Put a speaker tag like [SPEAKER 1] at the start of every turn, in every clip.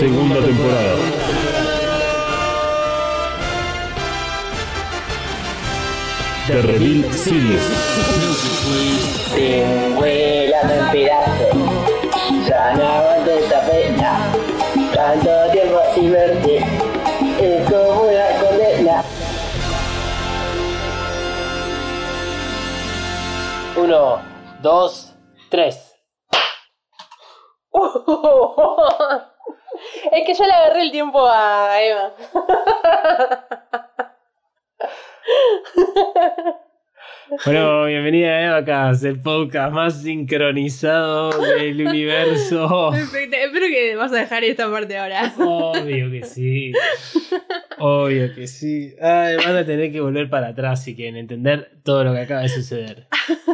[SPEAKER 1] Segunda temporada. The Reveal Series.
[SPEAKER 2] Vuelando en pedazos, ya no aguanto esta pena. Tanto tiempo sin verte, es como una condena. Uno, dos, tres.
[SPEAKER 3] es que yo le agarré el tiempo a Eva.
[SPEAKER 4] Bueno, bienvenida a Evacas, el podcast más sincronizado del universo.
[SPEAKER 3] Perfecto. Espero que vas a dejar esta parte ahora.
[SPEAKER 4] Obvio que sí. Obvio que sí. Ay, van a tener que volver para atrás si quieren entender todo lo que acaba de suceder.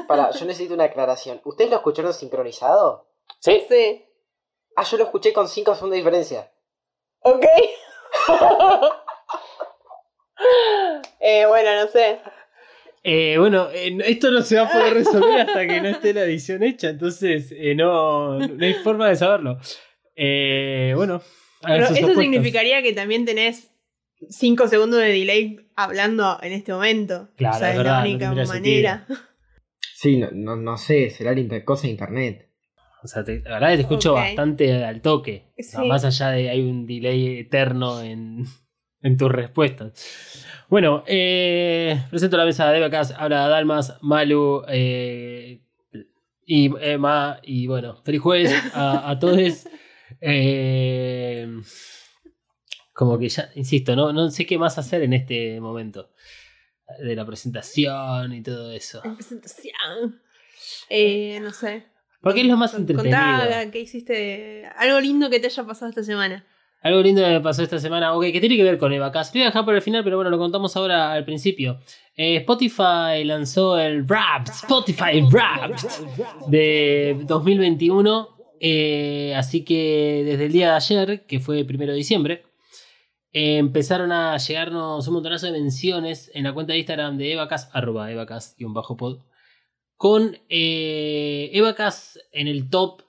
[SPEAKER 5] Para, yo necesito una aclaración. ¿Ustedes lo escucharon sincronizado?
[SPEAKER 2] ¿Sí?
[SPEAKER 3] Sí.
[SPEAKER 5] Ah, yo lo escuché con 5 segundos de diferencia.
[SPEAKER 3] Ok. eh, bueno, no sé.
[SPEAKER 4] Eh, bueno, eh, esto no se va a poder resolver hasta que no esté la edición hecha, entonces eh, no, no hay forma de saberlo. Eh, bueno, a ver
[SPEAKER 3] Pero eso
[SPEAKER 4] apuestas.
[SPEAKER 3] significaría que también tenés 5 segundos de delay hablando en este momento.
[SPEAKER 4] Claro,
[SPEAKER 3] o sea,
[SPEAKER 4] es verdad,
[SPEAKER 3] la
[SPEAKER 4] no
[SPEAKER 3] única
[SPEAKER 4] tendría
[SPEAKER 3] manera.
[SPEAKER 5] Sí, no, no, no sé, será la inter- cosa de internet.
[SPEAKER 4] O sea, te- la verdad que te escucho bastante al toque.
[SPEAKER 3] Sí.
[SPEAKER 4] No, más allá de hay un delay eterno en, en tus respuestas. Bueno, eh, presento la mesa de Becas. Habla Dalmas, Malu eh, y Emma. Y bueno, feliz jueves a, a todos. Eh, como que ya, insisto, no, no sé qué más hacer en este momento. De la presentación y todo eso.
[SPEAKER 3] Presentación. Eh, no sé.
[SPEAKER 4] Porque es lo más entretenido.
[SPEAKER 3] Contá qué hiciste. Algo lindo que te haya pasado esta semana.
[SPEAKER 4] Algo lindo me pasó esta semana, ok, que tiene que ver con Evacast. Lo voy a dejar por el final, pero bueno, lo contamos ahora al principio. Eh, Spotify lanzó el Rap, Spotify Rap de 2021. eh, así que desde el día de ayer, que fue el primero de diciembre, eh, empezaron a llegarnos un montonazo de menciones en la cuenta de Instagram de Evacast, arroba Evacast-pod, con eh, Evacast en el top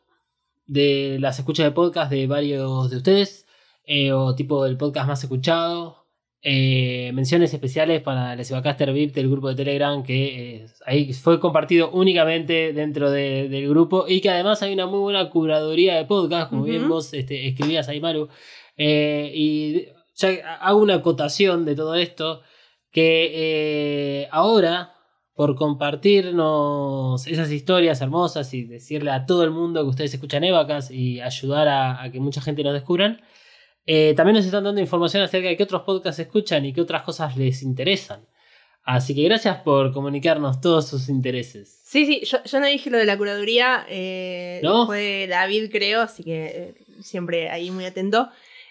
[SPEAKER 4] de las escuchas de podcast de varios de ustedes, eh, o tipo el podcast más escuchado. eh, menciones especiales para el Evacaster VIP del grupo de Telegram que eh, ahí fue compartido únicamente dentro de- del grupo y que además hay una muy buena curaduría de podcast, como bien
[SPEAKER 3] Ujú.
[SPEAKER 4] vos este, escribías ahí, Maru. Y ya hago una acotación de todo esto que ahora por compartirnos esas historias hermosas y decirle a todo el mundo que ustedes escuchan Evacas y ayudar a, a que mucha gente nos descubran. Eh, también nos están dando información acerca de qué otros podcasts escuchan y qué otras cosas les interesan. Así que gracias por comunicarnos todos sus intereses.
[SPEAKER 3] Sí, sí, yo, yo no dije lo de la curaduría. eh,
[SPEAKER 4] ¿No?
[SPEAKER 3] Fue David, creo, así que eh, siempre ahí muy atento.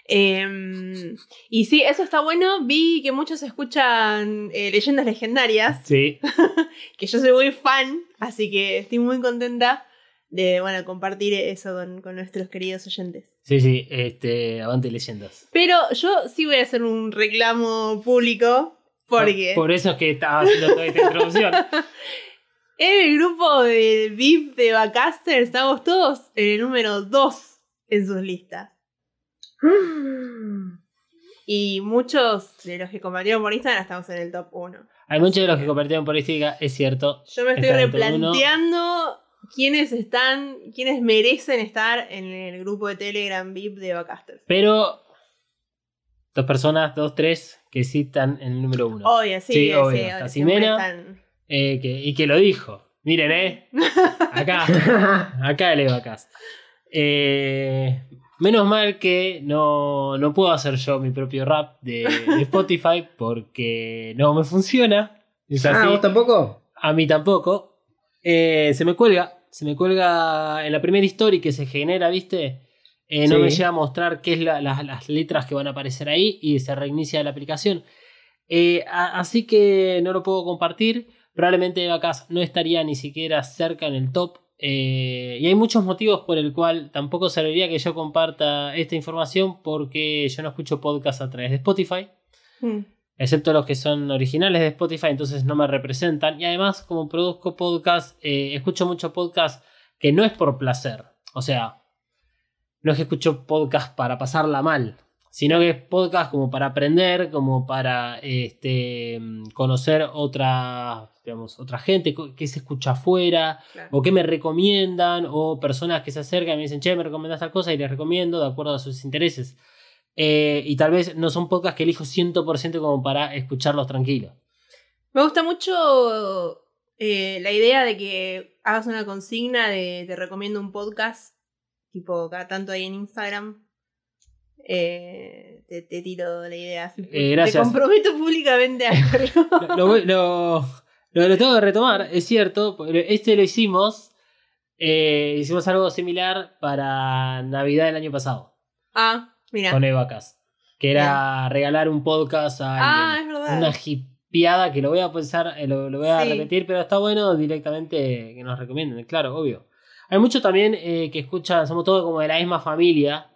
[SPEAKER 3] Eh, y sí, eso está bueno. Vi que muchos escuchan eh, leyendas legendarias,
[SPEAKER 4] Sí,
[SPEAKER 3] que yo soy muy fan, así que estoy muy contenta de bueno, compartir eso con, con nuestros queridos oyentes.
[SPEAKER 4] sí, sí, este, avante leyendas.
[SPEAKER 3] Pero yo sí voy a hacer un reclamo público, porque
[SPEAKER 4] Por eso es que estaba haciendo toda esta introducción.
[SPEAKER 3] en el grupo de VIP de Bacaster estamos todos en el número 2 en sus listas. Y muchos de los que compartieron por Instagram estamos en el top 1.
[SPEAKER 4] Hay muchos de los que compartieron por Instagram, es cierto.
[SPEAKER 3] Yo me estoy replanteando quiénes están, quiénes merecen estar en el grupo de Telegram VIP de Bacaster.
[SPEAKER 4] Pero dos personas, dos, tres, que sí están en el número uno.
[SPEAKER 3] Obvio, sí,
[SPEAKER 4] Sí,
[SPEAKER 3] sí,
[SPEAKER 4] obvio. Está
[SPEAKER 3] están-
[SPEAKER 4] Eh, que- y que lo dijo. Miren, eh. Acá, acá el Evacas. Eh, menos mal que no, no puedo hacer yo mi propio rap de, de Spotify porque no me funciona. Es así.
[SPEAKER 5] Ah, ¿vos tampoco?
[SPEAKER 4] A mí tampoco. Eh, se me cuelga. Se me cuelga en la primera historia que se genera, ¿viste? eh, no
[SPEAKER 6] Sí.
[SPEAKER 4] me llega a mostrar qué es la- la- las letras que van a aparecer ahí y se reinicia la aplicación. Eh, a- así que no lo puedo compartir. Probablemente Evacast no estaría ni siquiera cerca en el top. eh, y hay muchos motivos por el cual tampoco serviría que yo comparta esta información porque yo no escucho podcast a través de Spotify
[SPEAKER 3] Mm.
[SPEAKER 4] Excepto los que son originales de Spotify, entonces no me representan. Y además, como produzco podcast, eh, escucho mucho podcast que no es por placer. O sea, no es que escucho podcast para pasarla mal, sino que es podcast como para aprender, como para este, conocer otra, digamos, otra gente, que se escucha afuera,
[SPEAKER 3] Claro.
[SPEAKER 4] o que me recomiendan, o personas que se acercan y me dicen, che, me recomendás tal cosa y les recomiendo de acuerdo a sus intereses. Eh, y tal vez no son podcasts que elijo 100% como para escucharlos tranquilos.
[SPEAKER 3] Me gusta mucho eh, la idea de que hagas una consigna de te recomiendo un podcast, tipo cada tanto ahí en Instagram. Eh, te, te tiro la idea.
[SPEAKER 4] gracias.
[SPEAKER 3] Te comprometo públicamente a hacerlo.
[SPEAKER 4] Lo, lo lo- lo- tengo que retomar, es cierto. Este lo hicimos. eh, hicimos algo similar para Navidad del año pasado
[SPEAKER 3] ah, mira.
[SPEAKER 4] con Evacas. Que era regalar un podcast a
[SPEAKER 3] Ah, es.
[SPEAKER 4] Una hipiada que lo voy a pensar, eh, lo, lo voy a
[SPEAKER 3] Sí.
[SPEAKER 4] repetir, pero está bueno directamente que nos recomienden, claro, obvio. Hay muchos también eh, que escuchan, somos todos como de la misma familia,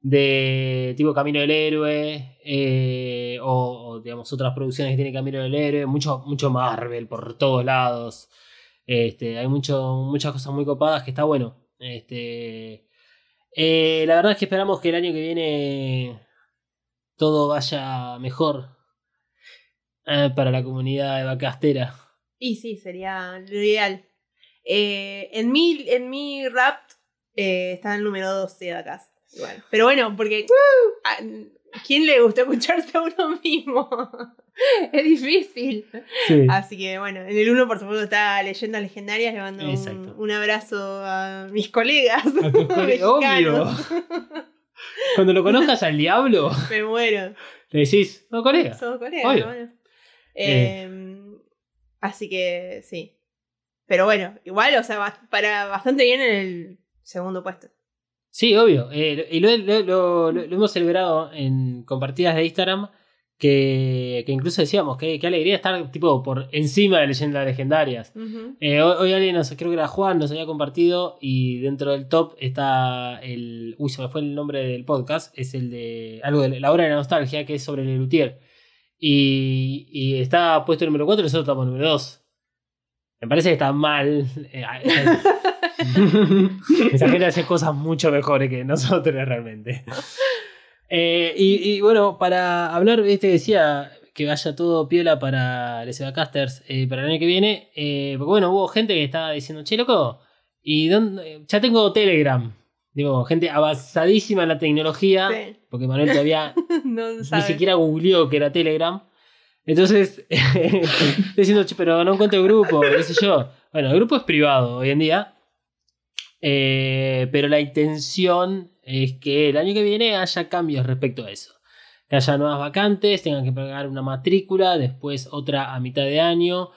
[SPEAKER 4] de tipo Camino del Héroe, eh, o, o, digamos otras producciones que tiene Camino del Héroe, mucho, mucho Marvel por todos lados. Este, hay mucho, muchas cosas muy copadas que está bueno. Este, eh, la verdad es que esperamos que el año que viene todo vaya mejor eh, para la comunidad de vacastera.
[SPEAKER 3] Y sí, sería lo ideal. Eh, en, mi, en mi rap eh, está el número 12 de acá. Igual. Pero bueno, porque a- ¿quién le gusta escucharse a uno mismo? es difícil. Así que bueno, en el 1 por supuesto está Leyendas Legendarias. Le mando un, abrazo a mis colegas.
[SPEAKER 4] A tus colegas, obvio. Cuando lo conozcas al diablo,
[SPEAKER 3] Me muero.
[SPEAKER 4] le decís, no, colega.
[SPEAKER 3] Somos colegas,
[SPEAKER 4] Obvio.
[SPEAKER 3] bueno. Eh, así que sí. Pero bueno, igual, o sea, para bastante bien en el segundo puesto.
[SPEAKER 4] Sí, obvio. Eh, y lo, lo- lo- lo- lo hemos celebrado en compartidas de Instagram. Que, que incluso decíamos que qué alegría estar tipo por encima de leyendas legendarias. Eh, hoy, hoy alguien, nos, creo que era Juan, nos había compartido y dentro del top está el... Uy, se me fue el nombre del podcast. Es el de... Algo de la hora de la nostalgia, que es sobre el Lutier. Y, y está puesto número 4 y nosotros estamos número 2. Me parece que está mal. Eh, Esa gente hace cosas mucho mejores que nosotros realmente. Eh, y, y bueno, para hablar, este decía que vaya todo piola para les Casters eh, para el año que viene. eh, porque bueno, hubo gente que estaba diciendo, che, loco, ¿y dónde? Ya tengo Telegram. Digo, gente avanzadísima en la tecnología.
[SPEAKER 3] Sí.
[SPEAKER 4] Porque Manuel todavía
[SPEAKER 3] no
[SPEAKER 4] ni siquiera googleó que era Telegram. Entonces, estoy diciendo, "Che, pero no encuentro el grupo, qué sé yo. Bueno, el grupo es privado hoy en día. Eh, pero la intención es que el año que viene haya cambios respecto a eso. Que haya nuevas vacantes, tengan que pagar una matrícula, después otra a mitad de año.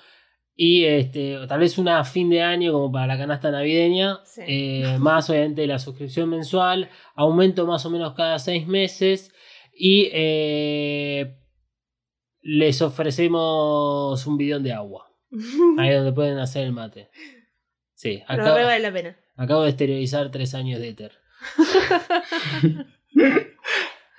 [SPEAKER 4] Y este, o tal vez una a fin de año como para la canasta navideña.
[SPEAKER 3] Sí.
[SPEAKER 4] Eh, más obviamente la suscripción mensual. Aumento más o menos cada seis meses. Y eh, les ofrecemos un bidón de agua. Ahí donde pueden hacer el mate. Sí,
[SPEAKER 3] Pero
[SPEAKER 4] acabo,
[SPEAKER 3] re vale la pena.
[SPEAKER 4] Acabo de esterilizar tres años de éter.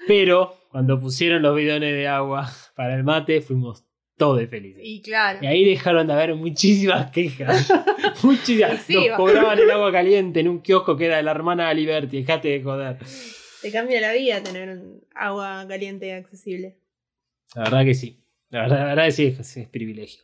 [SPEAKER 4] Pero cuando pusieron los bidones de agua para el mate, fuimos todos felices.
[SPEAKER 3] Y claro.
[SPEAKER 4] Y ahí dejaron de haber muchísimas quejas. muchísimas.
[SPEAKER 3] Sí,
[SPEAKER 4] Nos
[SPEAKER 3] va.
[SPEAKER 4] cobraban el agua caliente en un kiosco que era de la hermana Liberty. Dejate de joder.
[SPEAKER 3] Te cambia la vida tener agua caliente accesible.
[SPEAKER 4] La verdad que sí. La verdad, la verdad que sí, es, es privilegio.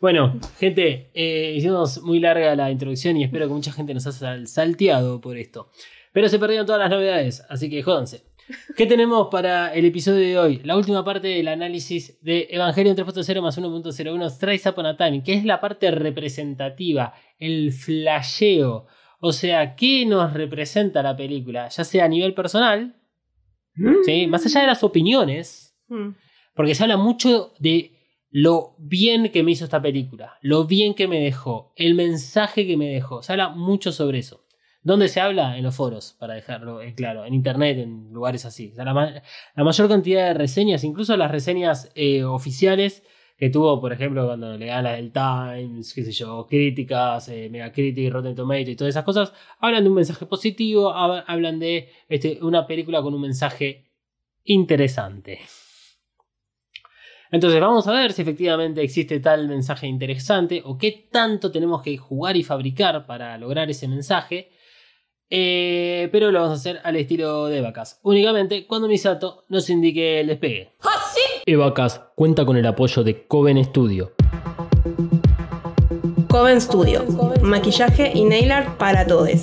[SPEAKER 4] Bueno, gente, eh, hicimos muy larga la introducción y espero que mucha gente nos haya salteado por esto. Pero se perdieron todas las novedades, así que jódanse. ¿Qué tenemos para el episodio de hoy? La última parte del análisis de Evangelion 3.0 más 1.01 Thrice Upon a Time, que es la parte representativa, el flasheo. O sea, ¿qué nos representa la película? Ya sea a nivel personal, ¿sí? más allá de las opiniones,
[SPEAKER 3] Mm.
[SPEAKER 4] Porque se habla mucho de lo bien que me hizo esta película, lo bien que me dejó, el mensaje que me dejó. Se habla mucho sobre eso. ¿Dónde se habla? En los foros, para dejarlo claro, en internet, en lugares así. O sea, la, ma- mayor cantidad de reseñas, incluso las reseñas eh, oficiales que tuvo, por ejemplo, cuando le dan la del Times, qué sé yo, críticas, eh, Megacritic, Rotten Tomatoes y todas esas cosas, hablan de un mensaje positivo, hab- hablan de este, una película con un mensaje interesante. Entonces vamos a ver si efectivamente existe tal mensaje interesante o qué tanto tenemos que jugar y fabricar para lograr ese mensaje. Eh, pero lo vamos a hacer al estilo de vacas. Únicamente cuando Misato nos indique el despegue. Evacas cuenta con el apoyo de Coven Studio.
[SPEAKER 3] Coven Studio. Maquillaje y nail art para todos.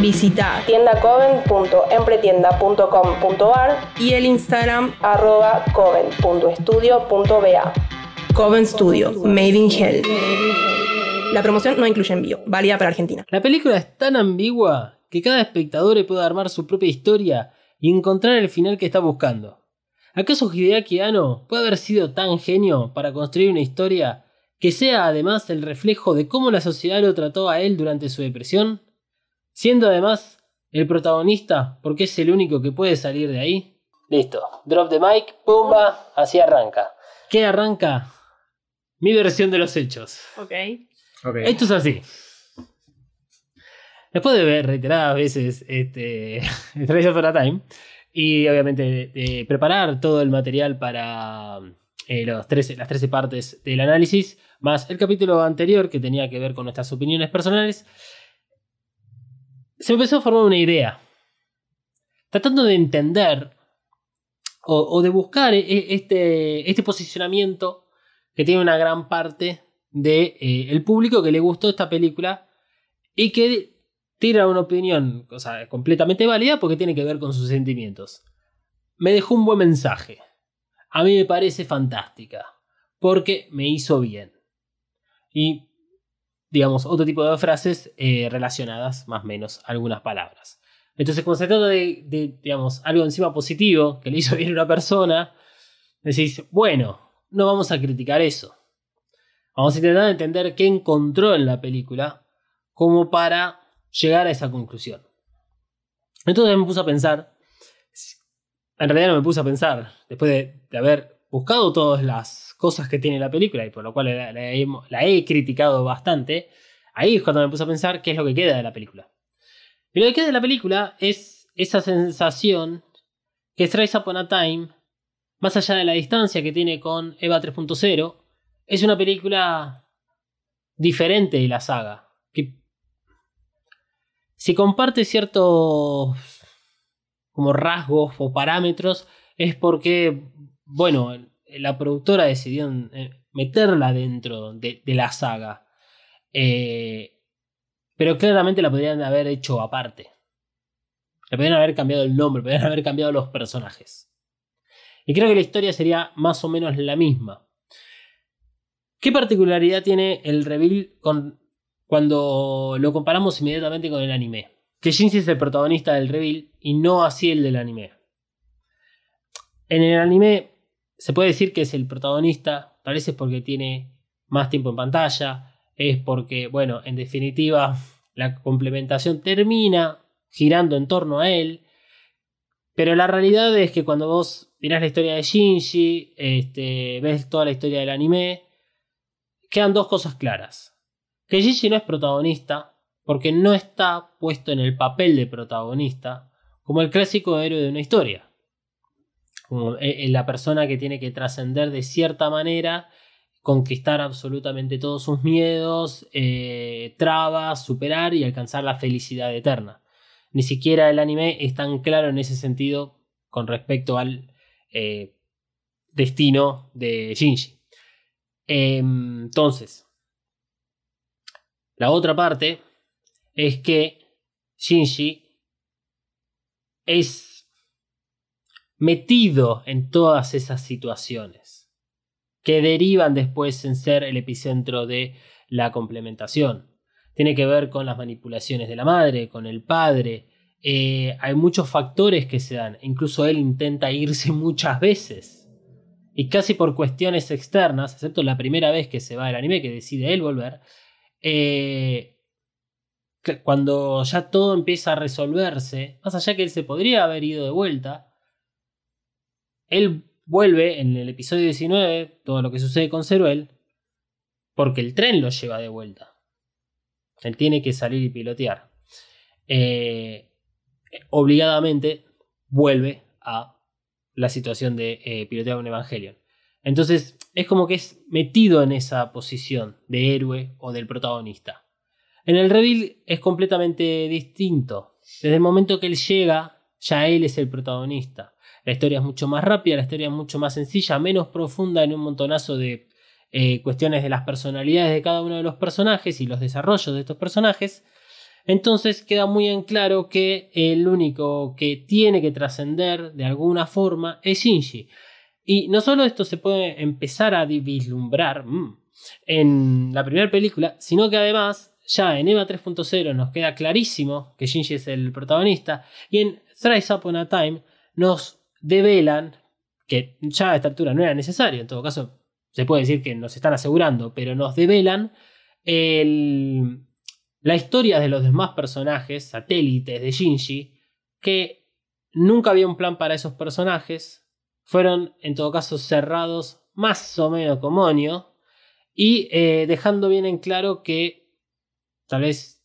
[SPEAKER 3] Visita tiendacoven.empretienda.com.ar y el Instagram arroba coven.estudio.ba. Coven Studio, Made in Hell. La promoción no incluye envío, válida para Argentina.
[SPEAKER 4] La película es tan ambigua que cada espectador puede armar su propia historia y encontrar el final que está buscando. ¿Acaso Hideaki Anno puede haber sido tan genio para construir una historia que sea además el reflejo de cómo la sociedad lo trató a él durante su depresión? Siendo además el protagonista porque es el único que puede salir de ahí. Listo, drop the mic, pumba, así arranca. ¿Qué arranca? Mi versión de los hechos.
[SPEAKER 3] Ok.
[SPEAKER 4] Esto es así. Después de ver reiteradas veces este, Stranger for a Time y obviamente de, de preparar todo el material para eh, los 13, las 13 partes del análisis, más el capítulo anterior que tenía que ver con nuestras opiniones personales, se me empezó a formar una idea. Tratando de entender o, de buscar e- este, este posicionamiento que tiene una gran parte del de, eh, el público que le gustó esta película y que tira una opinión o completamente válida porque tiene que ver con sus sentimientos. Me dejó un buen mensaje. A mí me parece fantástica porque me hizo bien. Y, digamos, otro tipo de frases eh, relacionadas más o menos a algunas palabras. Entonces, cuando se trata de, digamos, algo encima positivo que le hizo bien a una persona, decís, bueno, no vamos a criticar eso. Vamos a intentar entender qué encontró en la película como para llegar a esa conclusión. Entonces me puse a pensar, en realidad no me puse a pensar, después de, de haber buscado todas las cosas que tiene la película y por lo cual la, he, criticado bastante, ahí es cuando me puse a pensar qué es lo que queda de la película. Y lo que queda de la película es esa sensación que Strides Upon a Time, más allá de la distancia que tiene con Eva 3.0, es una película diferente de la saga. Que si comparte ciertos como rasgos o parámetros, es porque, bueno, la productora decidió meterla dentro de, de la saga. Eh, pero claramente la podrían haber hecho aparte. Le podrían haber cambiado el nombre, podrían haber cambiado los personajes. Y creo que la historia sería más o menos la misma. ¿Qué particularidad tiene el reveal con, cuando lo comparamos inmediatamente con el anime? Que Shinji es el protagonista del reveal y no así el del anime. En el anime se puede decir que es el protagonista, tal vez es porque tiene más tiempo en pantalla, es porque, bueno, en definitiva, la complementación termina girando en torno a él. Pero la realidad es que cuando vos mirás la historia de Shinji, este, ves toda la historia del anime, quedan dos cosas claras. Que Shinji no es protagonista porque no está puesto en el papel de protagonista como el clásico héroe de una historia. Como la persona que tiene que trascender de cierta manera, conquistar absolutamente todos sus miedos, eh, trabas, superar y alcanzar la felicidad eterna. Ni siquiera el anime es tan claro en ese sentido con respecto al eh, destino de Shinji. Eh, entonces, la otra parte es que Shinji es metido en todas esas situaciones que derivan después en ser el epicentro de la complementación. Tiene que ver con las manipulaciones de la madre, con el padre. Eh, hay muchos factores que se dan. Incluso él intenta irse muchas veces. Y casi por cuestiones externas, excepto la primera vez que se va del anime, que decide él volver, eh, cuando ya todo empieza a resolverse, más allá que él se podría haber ido de vuelta, él vuelve en el episodio 19, todo lo que sucede con Ceruel, porque el tren lo lleva de vuelta. Él tiene que salir y pilotear. Eh, obligadamente vuelve a la situación de eh, pilotear un Evangelion. Entonces es como que es metido en esa posición de héroe o del protagonista. En el reveal es completamente distinto. Desde el momento que él llega, ya él es el protagonista. La historia es mucho más rápida, la historia es mucho más sencilla, menos profunda en un montonazo de eh, cuestiones de las personalidades de cada uno de los personajes y los desarrollos de estos personajes. Entonces queda muy en claro que el único que tiene que trascender de alguna forma es Shinji. Y no solo esto se puede empezar a vislumbrar mm, en la primera película, sino que además ya en EVA 3.0 nos queda clarísimo que Shinji es el protagonista y en Thrice Upon a Time nos develan que ya a esta altura no era necesario, en todo caso se puede decir que nos están asegurando, pero nos develan la historia de los demás personajes, satélites de Shinji, que nunca había un plan para esos personajes, fueron en todo caso cerrados más o menos como Onio, y eh, dejando bien en claro que Tal vez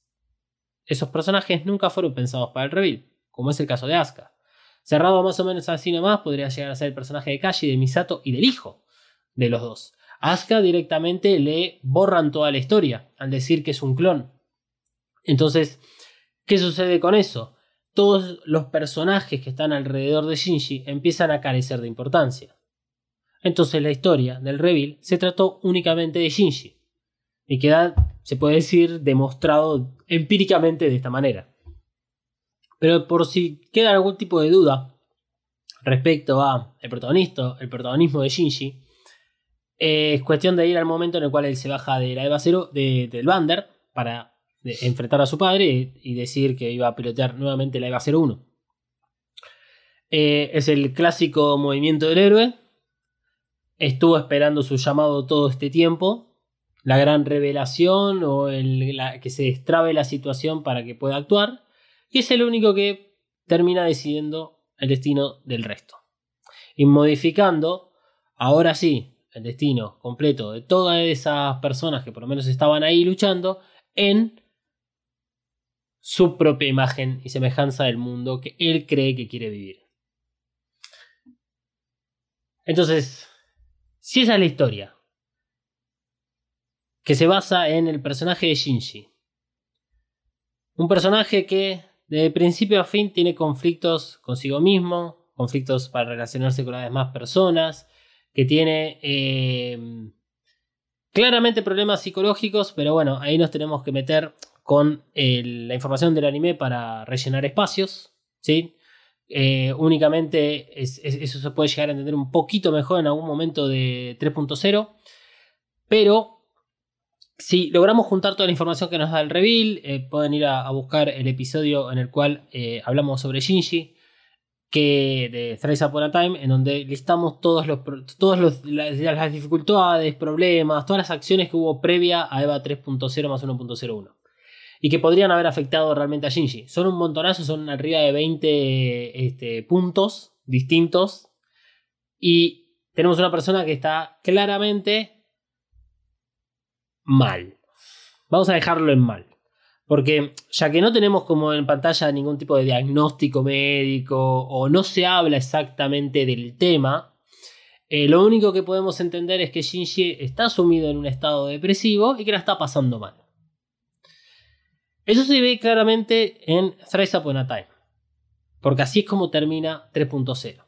[SPEAKER 4] esos personajes nunca fueron pensados para el reveal, como es el caso de Asuka. Cerrado más o menos así nomás, podría llegar a ser el personaje de Kashi, de Misato y del hijo de los dos. Asuka directamente le borran toda la historia al decir que es un clon. Entonces, ¿qué sucede con eso? Todos los personajes que están alrededor de Shinji empiezan a carecer de importancia. Entonces la historia del reveal se trató únicamente de Shinji. Y queda se puede decir, demostrado empíricamente de esta manera. Pero por si queda algún tipo de duda respecto a el protagonista, el protagonismo de Shinji, es cuestión de ir al momento en el cual él se baja de la EVA 0 del Bander para enfrentar a su padre y decir que iba a pilotear nuevamente la EVA 01. Eh, es el clásico movimiento del héroe. Estuvo esperando su llamado todo este tiempo la gran revelación o el, que se destrabe la situación para que pueda actuar. Y es el único que termina decidiendo el destino del resto. Y modificando, ahora sí, el destino completo de todas esas personas que por lo menos estaban ahí luchando en su propia imagen y semejanza del mundo que él cree que quiere vivir. Entonces, si esa es la historia, que se basa en el personaje de Shinji. Un personaje que de principio a fin tiene conflictos consigo mismo, conflictos para relacionarse con las demás personas, que tiene eh, claramente problemas psicológicos, pero bueno, ahí nos tenemos que meter con la información del anime para rellenar espacios, ¿sí? Eh, únicamente eso se puede llegar a entender un poquito mejor en algún momento de 3.0, pero si logramos juntar toda la información que nos da el reveal, eh, pueden ir a, buscar el episodio en el cual eh, hablamos sobre Shinji, que de Thrice Upon a Time, en donde listamos todos los, todas las, dificultades, problemas, todas las acciones que hubo previa a EVA 3.0 más 1.01 y que podrían haber afectado realmente a Shinji. Son un montonazo, son arriba de 20 este, puntos distintos y tenemos una persona que está claramente mal. Vamos a dejarlo en mal. Porque ya que no tenemos como en pantalla ningún tipo de diagnóstico médico o no se habla exactamente del tema, eh, lo único que podemos entender es que Shinji está sumido en un estado depresivo y que la está pasando mal. Eso se ve claramente en Thrice Upon a Time. Porque así es como termina 3.0.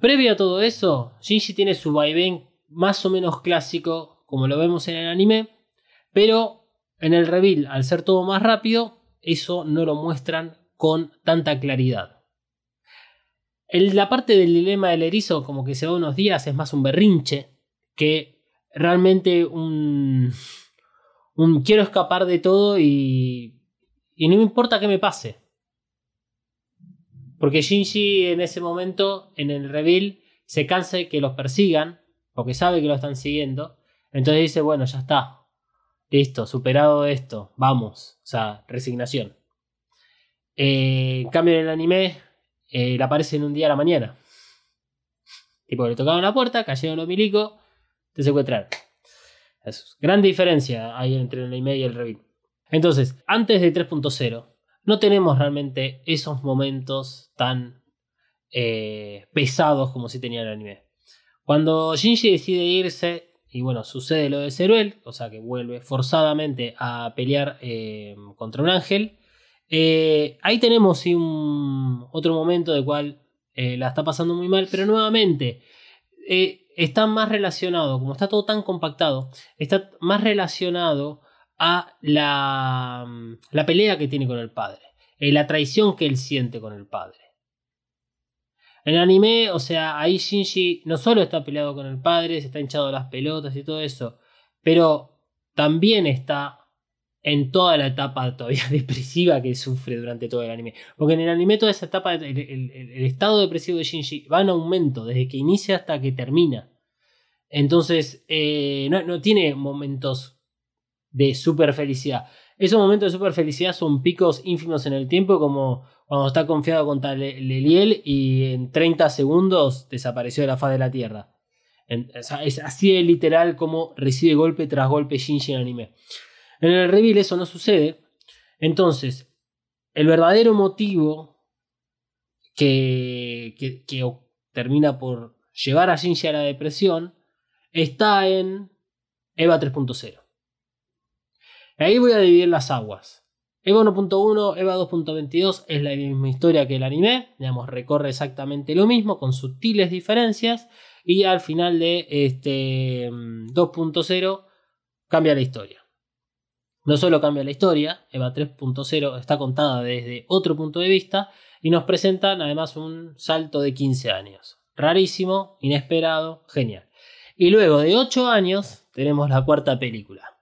[SPEAKER 4] Previo a todo eso, Shinji tiene su vaivén más o menos clásico como lo vemos en el anime, pero en el reveal, al ser todo más rápido, eso no lo muestran con tanta claridad. La parte del dilema del erizo, como que se va unos días, es más un berrinche que realmente un. un quiero escapar de todo y. y no me importa qué me pase. Porque Shinji en ese momento, en el reveal, se cansa de que los persigan, porque sabe que lo están siguiendo. Entonces dice, bueno, ya está. Listo, superado esto, vamos. O sea, resignación. Eh, en cambio, en el anime, eh, le aparece en un día a la mañana. Tipo, le tocaron la puerta, cayeron los milicos, te secuestraron. Es gran diferencia hay entre el anime y el reveal. Entonces, antes de 3.0, no tenemos realmente esos momentos tan eh, pesados como si tenía el anime. Cuando Shinji decide irse, y bueno, sucede lo de Zeruel, o sea que vuelve forzadamente a pelear eh, contra un ángel. eh, ahí tenemos un otro momento de cual eh, la está pasando muy mal, pero nuevamente está más relacionado, como está todo tan compactado, está más relacionado a la, la pelea que tiene con el padre, la traición que él siente con el padre. En el anime, o sea, ahí Shinji no solo está peleado con el padre, se está hinchado las pelotas y todo eso, pero también está en toda la etapa todavía depresiva que sufre durante todo el anime. Porque en el anime toda esa etapa, el, el- estado depresivo de Shinji va en aumento desde que inicia hasta que termina. Entonces, eh, no, no tiene momentos de super felicidad. Esos momentos de super felicidad son picos ínfimos en el tiempo, como cuando está confiado contra Le- Leliel y en 30 segundos desapareció de la faz de la Tierra. Es así de literal como recibe golpe tras golpe Shinji en anime. En el reveal eso no sucede. Entonces, el verdadero motivo que, que- que termina por llevar a Shinji a la depresión está en EVA 3.0. Ahí voy a dividir las aguas. EVA 1.1, EVA 2.22 es la misma historia que el anime, digamos, recorre exactamente lo mismo con sutiles diferencias y al final de este mm, 2.0 cambia la historia. No solo cambia la historia, EVA 3.0 está contada desde otro punto de vista y nos presentan además un salto de 15 años. Rarísimo, inesperado, genial. Y luego de 8 años tenemos la cuarta película.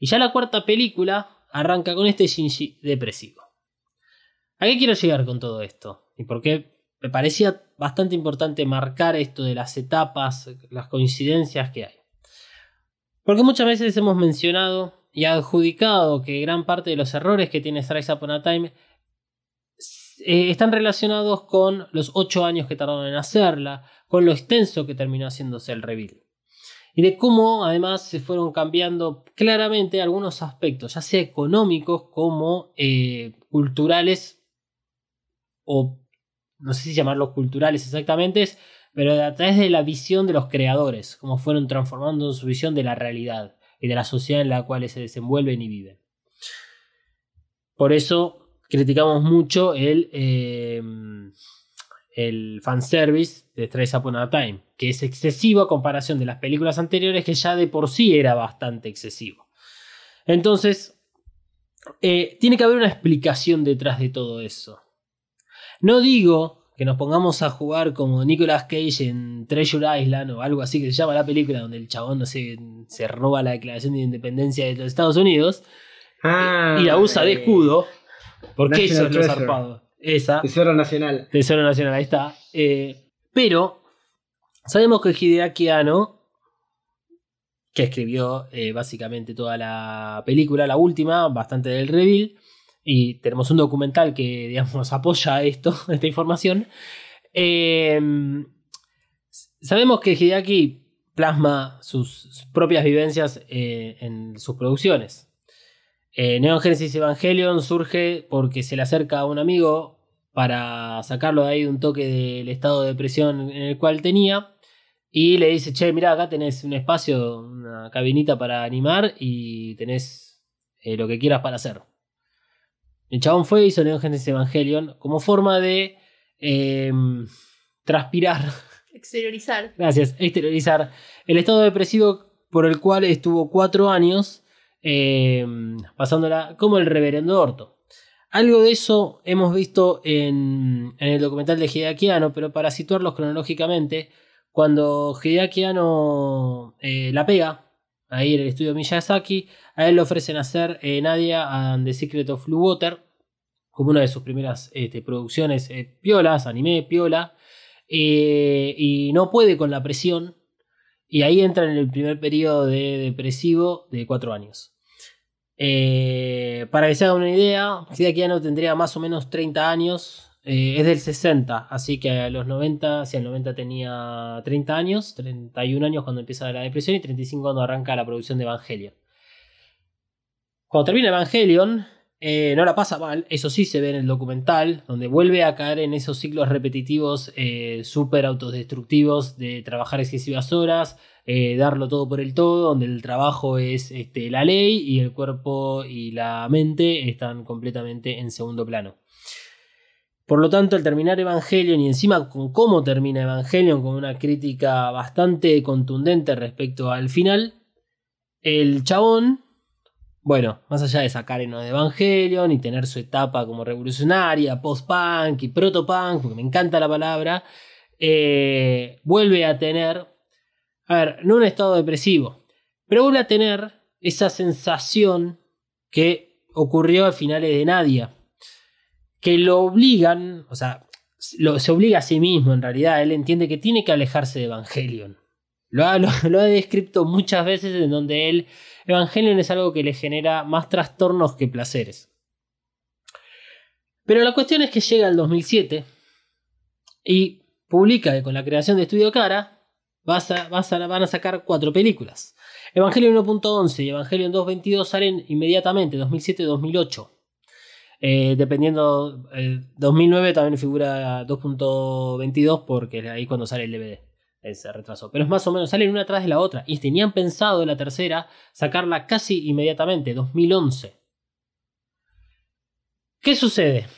[SPEAKER 4] Y ya la cuarta película arranca con este Shinji depresivo. ¿A qué quiero llegar con todo esto? Y por qué me parecía bastante importante marcar esto de las etapas, las coincidencias que hay. Porque muchas veces hemos mencionado y adjudicado que gran parte de los errores que tiene Rise Upon a Time eh, están relacionados con los 8 años que tardaron en hacerla, con lo extenso que terminó haciéndose el reveal. Y de cómo además se fueron cambiando claramente algunos aspectos, ya sea económicos como eh, culturales, o no sé si llamarlos culturales exactamente, pero a través de la visión de los creadores, cómo fueron transformando su visión de la realidad y de la sociedad en la cual se desenvuelven y viven. Por eso criticamos mucho el, eh, el fanservice de Trace Upon a Time, que es excesivo a comparación de las películas anteriores, que ya de por sí era bastante excesivo. Entonces, eh, tiene que haber una explicación detrás de todo eso. No digo que nos pongamos a jugar como Nicolas Cage en Treasure Island o algo así que se llama la película, donde el chabón no sé, se roba la declaración de independencia de los Estados Unidos
[SPEAKER 5] Ah,
[SPEAKER 4] y la usa de
[SPEAKER 5] eh,
[SPEAKER 4] escudo. Porque eso es lo
[SPEAKER 5] Treasure.
[SPEAKER 4] zarpado. Esa.
[SPEAKER 5] Tesoro Nacional.
[SPEAKER 4] Tesoro Nacional, ahí está. Eh, pero sabemos que Hideaki Anno, que escribió eh, básicamente toda la película, la última, bastante del reveal, y tenemos un documental que, digamos, apoya esto, esta información. eh, sabemos que Hideaki plasma sus, sus propias vivencias en sus producciones. Eh, Neon Genesis Evangelion surge porque se le acerca a un amigo para sacarlo de ahí de un toque del estado de depresión en el cual tenía. Y le dice, che, mira, acá tenés un espacio, una cabinita para animar y tenés eh, lo que quieras para hacer. El chabón fue y hizo Neon Genesis Evangelion como forma de eh, transpirar
[SPEAKER 3] Exteriorizar.
[SPEAKER 4] Gracias. Exteriorizar el estado depresivo por el cual estuvo cuatro años eh, pasándola como el reverendo Orto. Algo de eso hemos visto en, el documental de Hideaki Anno, pero para situarlos cronológicamente, cuando Hideaki Anno eh, la pega, ahí en el estudio Miyazaki, a él le ofrecen hacer eh, Nadia and the Secret of Blue Water, como una de sus primeras este, producciones eh, piolas, anime, piola, y no puede con la presión, y ahí entra en el primer periodo de depresivo de cuatro años. Eh, para que se haga una idea, Hideaki tendría más o menos 30 años, eh, es del 60, así que a los 90, si al 90 tenía 30 años, 31 años cuando empieza la depresión y 35 cuando arranca la producción de Evangelion. Cuando termina Evangelion, eh, no la pasa mal, eso sí se ve en el documental, donde vuelve a caer en esos ciclos repetitivos eh, súper autodestructivos de trabajar excesivas horas, eh, darlo todo por el todo, donde el trabajo es este, la ley y el cuerpo y la mente están completamente en segundo plano. Por lo tanto, al terminar Evangelion y encima con cómo termina Evangelion, con una crítica bastante contundente respecto al final, el chabón, bueno, más allá de sacar en Evangelion y tener su etapa como revolucionaria, post-punk y proto-punk, porque me encanta la palabra, eh, vuelve a tener, a ver, no un estado depresivo, pero vuelve a tener esa sensación que ocurrió a finales de Nadia que lo obligan, o sea, lo- se obliga a sí mismo en realidad, él entiende que tiene que alejarse de Evangelion. Lo ha, lo ha descrito muchas veces en donde él, Evangelion es algo que le genera más trastornos que placeres. Pero la cuestión es que llega el 2007 y publica que con la creación de Estudio Cara vas a- van a sacar cuatro películas. Evangelion 1.11 y Evangelion 2.22 salen inmediatamente, 2007-2008. Eh, dependiendo, eh, 2009 también figura 2.22 porque es ahí cuando sale el DVD. Se retrasó. Pero es más o menos, salen una atrás de la otra. Y tenían pensado la tercera sacarla casi inmediatamente, 2011. ¿Qué sucede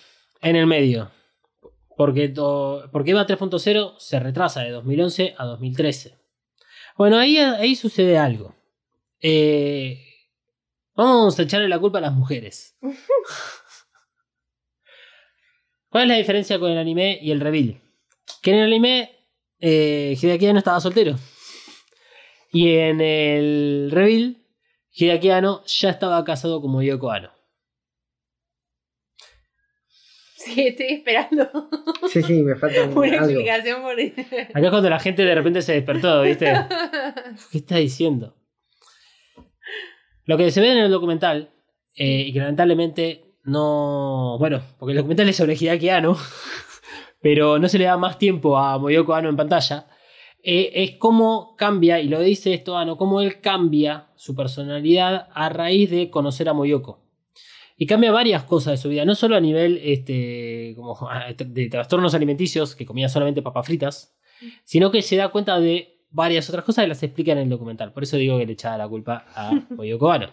[SPEAKER 4] en el medio? Porque, porque EVA 3.0 se retrasa de 2011 a 2013. Bueno, ahí, ahí sucede algo. Eh, vamos a echarle la culpa a las mujeres. ¿Cuál es la diferencia con el anime y el reveal? Que en el anime eh, estaba soltero. Y en el reveal Hideaki Anno ya estaba casado con Yoko Ano.
[SPEAKER 3] Sí, estoy esperando
[SPEAKER 5] Sí, sí, me falta un-
[SPEAKER 3] una
[SPEAKER 5] algo.
[SPEAKER 3] explicación por
[SPEAKER 4] Acá es cuando la gente de repente se despertó, ¿viste? ¿Qué está diciendo? Lo que se ve en el documental, eh, y que lamentablemente no. Bueno, porque el documental es sobre Hideaki Anno, pero no se le da más tiempo a Moyoko Ano en pantalla. eh, es cómo cambia, y lo dice esto Ano, cómo él cambia su personalidad a raíz de conocer a Moyoko. Y cambia varias cosas de su vida, no solo a nivel este, como, de trastornos alimenticios, que comía solamente papas fritas, sino que se da cuenta de varias otras cosas y las explica en el documental. Por eso digo que le echaba la culpa a Moyoko Ano.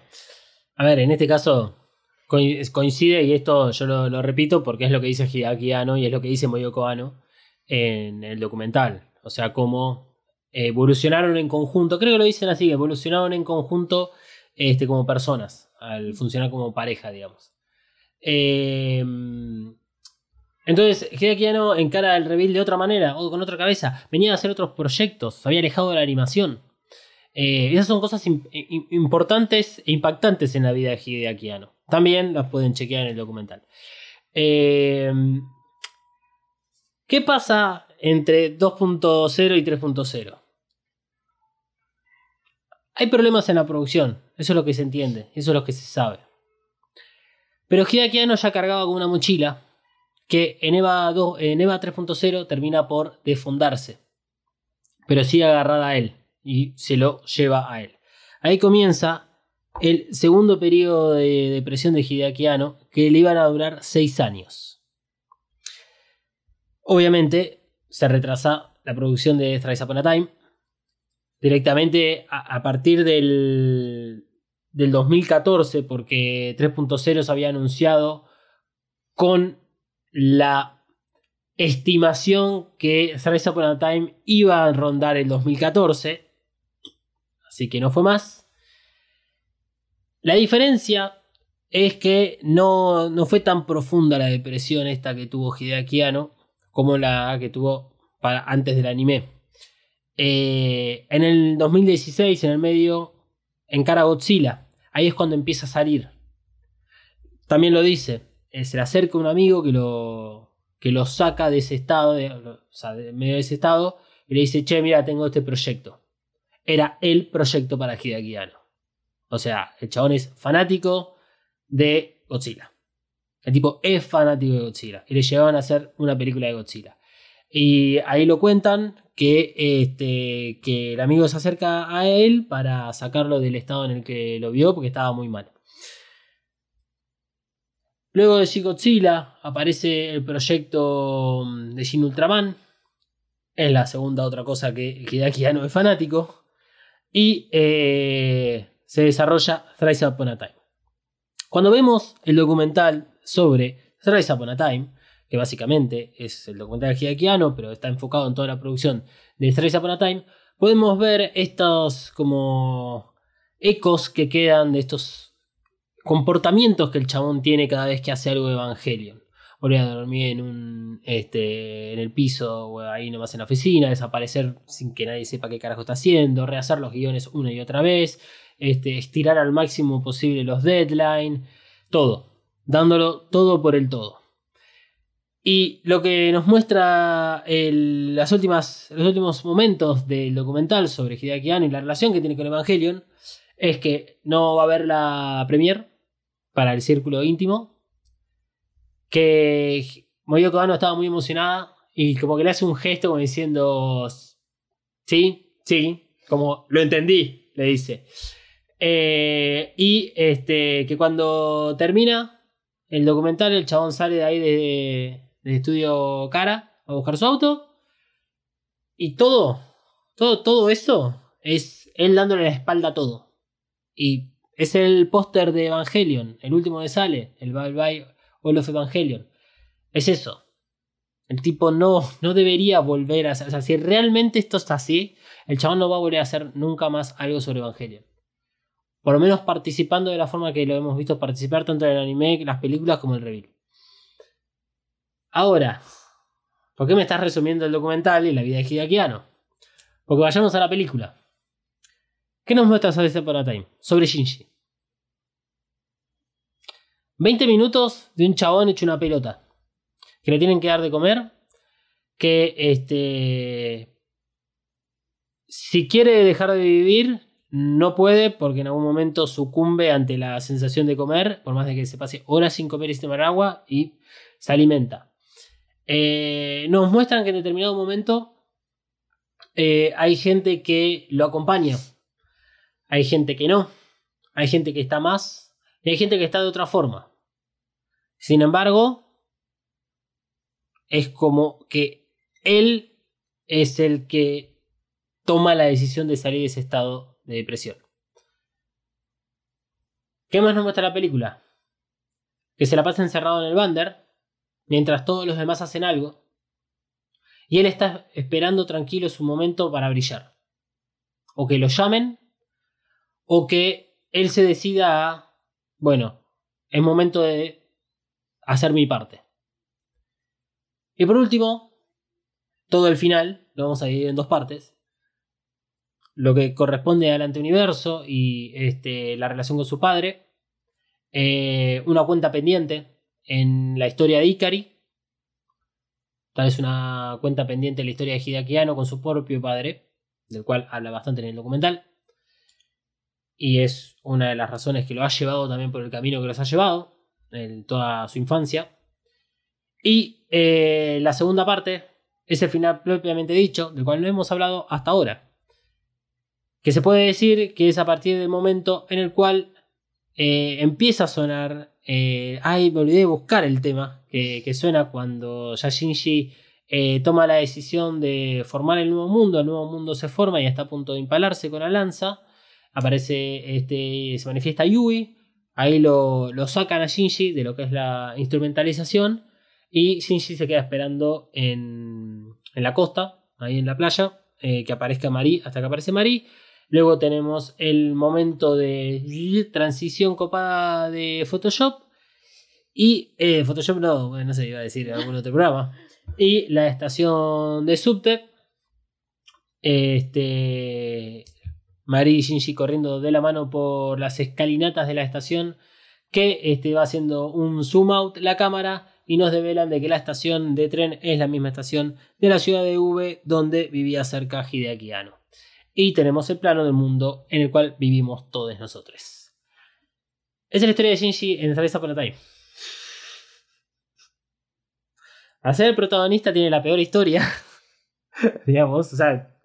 [SPEAKER 4] A ver, en este caso coincide, y esto yo lo, repito porque es lo que dice Hideaki Anno y es lo que dice Moyoko Ano en el documental. O sea, cómo evolucionaron en conjunto. Creo que lo dicen así, evolucionaron en conjunto este, como personas, al funcionar como pareja, digamos. Eh, entonces, Hideaki Anno encara el reveal de otra manera, o con otra cabeza. Venía a hacer otros proyectos, se había alejado de la animación. Eh, esas son cosas im- im- importantes e impactantes en la vida de Hideaki Anno. También las pueden chequear en el documental. Eh, ¿Qué pasa entre 2.0 y 3.0? Hay problemas en la producción, eso es lo que se entiende, eso es lo que se sabe. Pero Hideaki Anno ya cargaba con una mochila que en EVA, 2 en EVA 3.0 termina por desfondarse. Pero sigue agarrada a él y se lo lleva a él. Ahí comienza el segundo periodo de depresión de Hideaki Anno que le iban a durar 6 años. Obviamente se retrasa la producción de Thrice Upon a Time. Directamente a, a partir del, del 2014, porque 3.0 se había anunciado con la estimación que Thrice Upon a Time iba a rondar el 2014. Así que no fue más. La diferencia es que no, no fue tan profunda la depresión esta que tuvo Hideaki como la que tuvo para, antes del anime. Eh, en el 2016, en el medio, encara Godzilla. Ahí es cuando empieza a salir. También lo dice. eh, se le acerca un amigo que lo, que lo saca de ese estado, de, o sea, de medio de ese estado, y le dice, che, mira, tengo este proyecto. Era el proyecto para Hideaki Anno. O sea, el chabón es fanático de Godzilla. El tipo es fanático de Godzilla. Y le llevaban a hacer una película de Godzilla. Y ahí lo cuentan que, este, que el amigo se acerca a él para sacarlo del estado en el que lo vio porque estaba muy mal. Luego de Shin Godzilla aparece el proyecto mm, de Shin Ultraman. Es la segunda otra cosa que Hideaki no es fanático. Y eh, se desarrolla Thrice Upon a Time. Cuando vemos el documental sobre Thrice Upon a Time, que básicamente es el documental de Hideaki Anno, pero está enfocado en toda la producción de Thrice Upon a Time, podemos ver estos como ecos que quedan de estos comportamientos que el chabón tiene cada vez que hace algo de Evangelion. Volver a dormir en un este, en el piso o ahí nomás en la oficina, desaparecer sin que nadie sepa qué carajo está haciendo, rehacer los guiones una y otra vez, este, estirar al máximo posible los deadlines, todo, dándolo todo por el todo. Y lo que nos muestra las últimas, los últimos momentos del documental sobre Hideaki Anno y la relación que tiene con Evangelion es que no va a haber la premier para el círculo íntimo. Que Moyoko Anno estaba muy emocionada y como que le hace un gesto como diciendo, sí, sí, como lo entendí, le dice. Eh, y este, que cuando termina el documental, el chabón sale de ahí de, de estudio Cara a buscar su auto. Y todo, todo, todo eso es él dándole la espalda a todo. Y es el póster de Evangelion, el último que sale, el Bye Bye All of Evangelion. Es eso. El tipo no, no debería volver a hacer. O sea, si realmente esto está así, el chabón no va a volver a hacer nunca más algo sobre Evangelion. Por lo menos participando de la forma que lo hemos visto participar tanto en el anime, las películas como el reveal. Ahora, ¿por qué me estás resumiendo el documental y la vida de Hideaki Anno? Porque vayamos a la película. ¿Qué nos muestra sobre Upon a Time? Sobre Shinji. 20 minutos de un chabón hecho una pelota. Que le tienen que dar de comer. Que este. Si quiere dejar de vivir, no puede porque en algún momento sucumbe ante la sensación de comer, por más de que se pase horas sin comer y sin tomar agua, y se alimenta. Eh, nos muestran que en determinado momento eh, hay gente que lo acompaña, hay gente que no, hay gente que está más y hay gente que está de otra forma. Sin embargo, es como que él es el que toma la decisión de salir de ese estado de depresión. ¿Qué más nos muestra la película? Que se la pasa encerrado en el bander mientras todos los demás hacen algo y él está esperando tranquilo su momento para brillar. O que lo llamen o que él se decida a, bueno, es momento de hacer mi parte. Y por último, todo el final lo vamos a dividir en dos partes. Lo que corresponde al anteuniverso y este, la relación con su padre. Eh, una cuenta pendiente en la historia de Ikari. Tal vez una cuenta pendiente en la historia de Hideaki Anno con su propio padre, del cual habla bastante en el documental. Y es una de las razones que lo ha llevado también por el camino que los ha llevado en toda su infancia. Y eh, la segunda parte es el final propiamente dicho, del cual no hemos hablado hasta ahora. Que se puede decir que es a partir del momento en el cual eh, empieza a sonar. Eh, ay, me olvidé de buscar el tema que, que suena cuando ya Shinji eh, toma la decisión de formar el nuevo mundo. El nuevo mundo se forma y está a punto de impalarse con la lanza. Aparece, este, se manifiesta Yui. Ahí lo, lo sacan a Shinji de lo que es la instrumentalización. Y Shinji se queda esperando en, en la costa, ahí en la playa, eh, que aparezca Mari, hasta que aparece Mari. Luego tenemos el momento de transición copada de Photoshop. Y eh, Photoshop no, no sé, iba a decir algún otro programa. Y la estación de subte. Este. Mari y Shinji corriendo de la mano por las escalinatas de la estación. Que este, va haciendo un zoom out la cámara. Y nos develan de que la estación de tren es la misma estación de la ciudad de V donde vivía cerca Hideaki Anno. Y tenemos el plano del mundo en el cual vivimos todos nosotros. Esa es la historia de Shinji en Trace Upon a Time. Al ser el protagonista tiene la peor historia. digamos, o sea,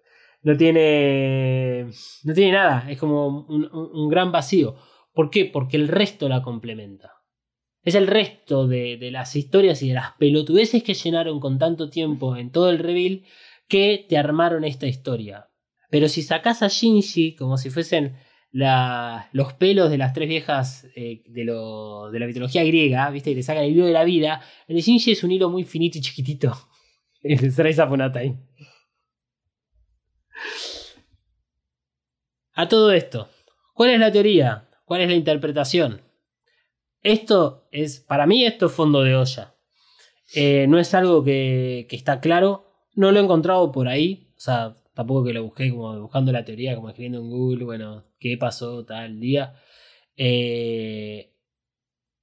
[SPEAKER 4] no tiene. No tiene nada. Es como un gran vacío. ¿Por qué? Porque el resto la complementa. Es el resto de, de las historias y de las pelotudeces que llenaron con tanto tiempo en todo el reveal que te armaron esta historia. Pero si sacás a Shinji como si fuesen los pelos de las tres viejas eh, de, de la mitología griega, ¿viste? Y le sacan el hilo de la vida, el de Shinji es un hilo muy finito y chiquitito. El Upon a. A todo esto, ¿cuál es la teoría? ¿Cuál es la interpretación? Esto es, para mí, esto es fondo de olla. Eh, no es algo que, que está claro. No lo he encontrado por ahí. O sea, tampoco que lo busqué como buscando la teoría, como escribiendo en Google, bueno, qué pasó tal día. Eh,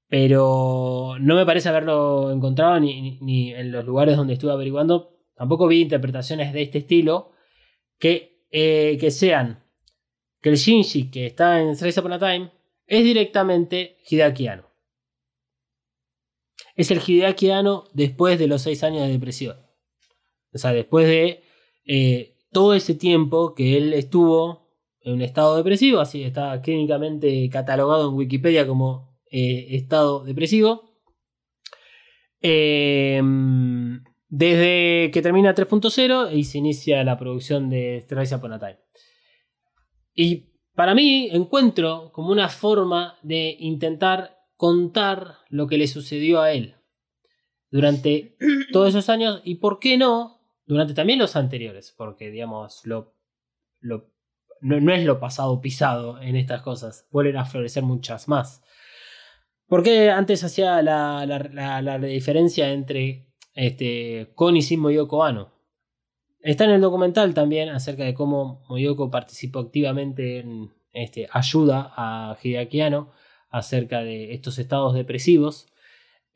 [SPEAKER 4] pero no me parece haberlo encontrado ni, ni- en los lugares donde estuve averiguando. Tampoco vi interpretaciones de este estilo que, eh, que sean que el Shinji que está en Trace Upon a Time es directamente Hideaki Anno. Es el Hideaki Anno después de los seis años de depresión. O sea, después de eh, todo ese tiempo que él estuvo en un estado depresivo, así está clínicamente catalogado en Wikipedia como eh, estado depresivo. Eh, desde que termina 3.0 y se inicia la producción de Rise Upon a Time. Y para mí encuentro como una forma de intentar contar lo que le sucedió a él durante todos esos años y por qué no durante también los anteriores, porque digamos lo, lo- no, no es lo pasado pisado en estas cosas, vuelven a florecer muchas más. Porque antes hacía la, la- la- diferencia entre este, con y sin Moyoko Ano. Está en el documental también acerca de cómo Moyoko participó activamente en este, ayuda a Hideaki Anno acerca de estos estados depresivos.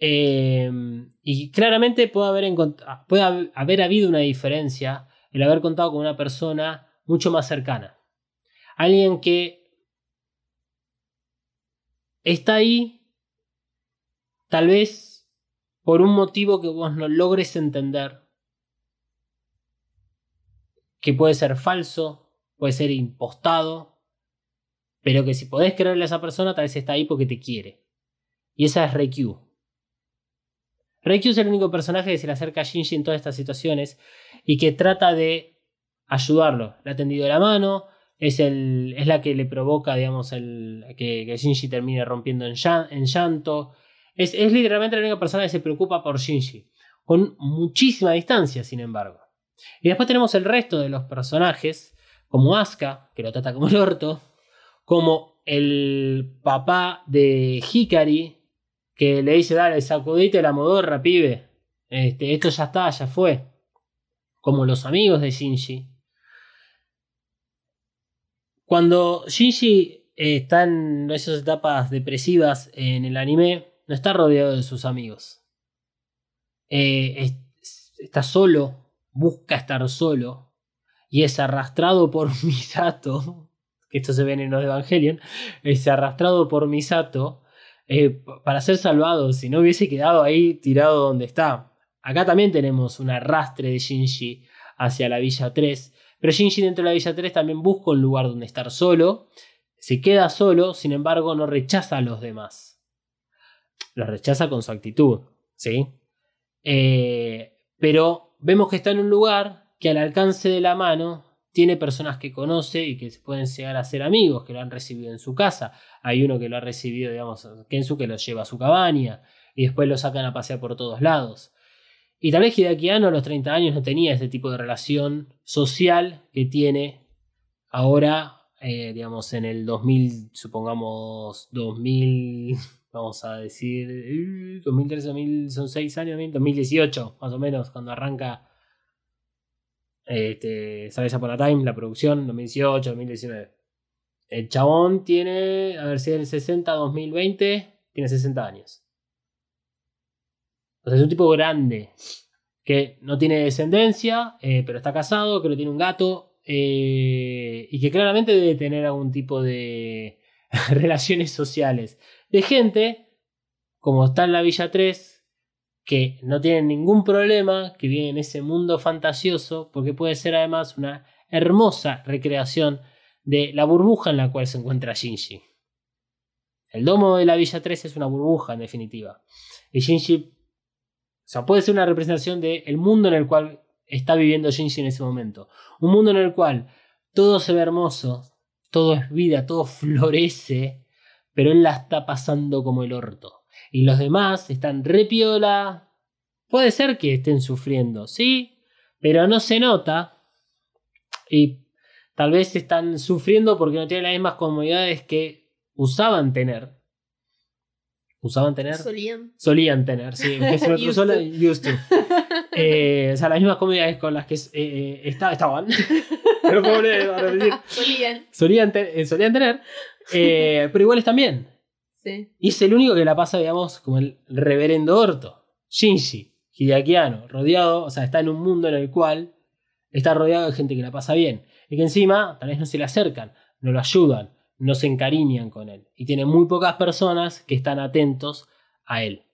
[SPEAKER 4] Eh, y claramente puede haber, hab- haber habido una diferencia el haber contado con una persona mucho más cercana. Alguien que está ahí, tal vez por un motivo que vos no logres entender, que puede ser falso, puede ser impostado, pero que si podés creerle a esa persona, tal vez está ahí porque te quiere. Y esa es Reikyu. Reikyu es el único personaje que se le acerca a Shinji en todas estas situaciones y que trata de ayudarlo. Le ha tendido la mano, es, el, es la que le provoca, digamos, el, que, Shinji termine rompiendo en, en llanto. Es, es literalmente la única persona que se preocupa por Shinji, con muchísima distancia, sin embargo. Y después tenemos el resto de los personajes, como Asuka, que lo trata como el orto, como el papá de Hikari, que le dice, dale, sacudite la modorra, pibe. Este, esto ya está, ya fue. Como los amigos de Shinji. Cuando Shinji eh, está en esas etapas depresivas en el anime, no está rodeado de sus amigos. Eh, es- está solo, busca estar solo, y es arrastrado por Misato, que esto se ve en los Evangelion, es arrastrado por Misato eh, para ser salvado, si no hubiese quedado ahí tirado donde está. Acá también tenemos un arrastre de Shinji hacia la Villa 3, pero Shinji dentro de la Villa 3 también busca un lugar donde estar solo, se queda solo, sin embargo no rechaza a los demás. Los rechaza con su actitud, ¿sí? Eh, pero vemos que está en un lugar que al alcance de la mano tiene personas que conoce y que se pueden llegar a ser amigos, que lo han recibido en su casa. Hay uno que lo ha recibido, digamos, Kensu, que lo lleva a su cabaña y después lo sacan a pasear por todos lados. Y tal vez Hideaki Anno a los 30 años no tenía ese tipo de relación social que tiene ahora eh, digamos, en el 2000, supongamos 2000, vamos a decir, eh, 2013, 2000, son 6 años, 2018, más o menos, cuando arranca este, Sabes por la Time, la producción, 2018, 2019. El chabón tiene, a ver si es el 60, 2020, tiene 60 años. O sea, es un tipo grande que no tiene descendencia, eh, pero está casado, que no tiene un gato eh, y que claramente debe tener algún tipo de relaciones sociales. De gente, como está en la Villa 3, que no tienen ningún problema, que vive en ese mundo fantasioso, porque puede ser además una hermosa recreación de la burbuja en la cual se encuentra Shinji. El domo de la Villa 3 es una burbuja, en definitiva. Y Shinji, o sea, puede ser una representación del mundo en el cual está viviendo Shinji en ese momento. Un mundo en el cual todo se ve hermoso, todo es vida, todo florece, pero él la está pasando como el orto. Y los demás están re piola. Puede ser que estén sufriendo, sí, pero no se nota. Y tal vez están sufriendo porque no tienen las mismas comodidades que usaban tener. ¿Usaban tener?
[SPEAKER 3] Solían.
[SPEAKER 4] Solían tener, sí. Que se me cruzó la- used to. Eh, o sea, las mismas comodidades con las que eh, eh, esta- estaban. No puedo volver a repetir.
[SPEAKER 3] Solían.
[SPEAKER 4] Solían, te- eh, solían tener. eh, pero igual están bien. Y es el único que la pasa, digamos, como el reverendo orto. Shinji, Hideaki Anno, rodeado, o sea, está en un mundo en el cual está rodeado de gente que la pasa bien. Y que encima, tal vez no se le acercan, no lo ayudan, no se encariñan con él. Y tiene muy pocas personas que están atentos a él.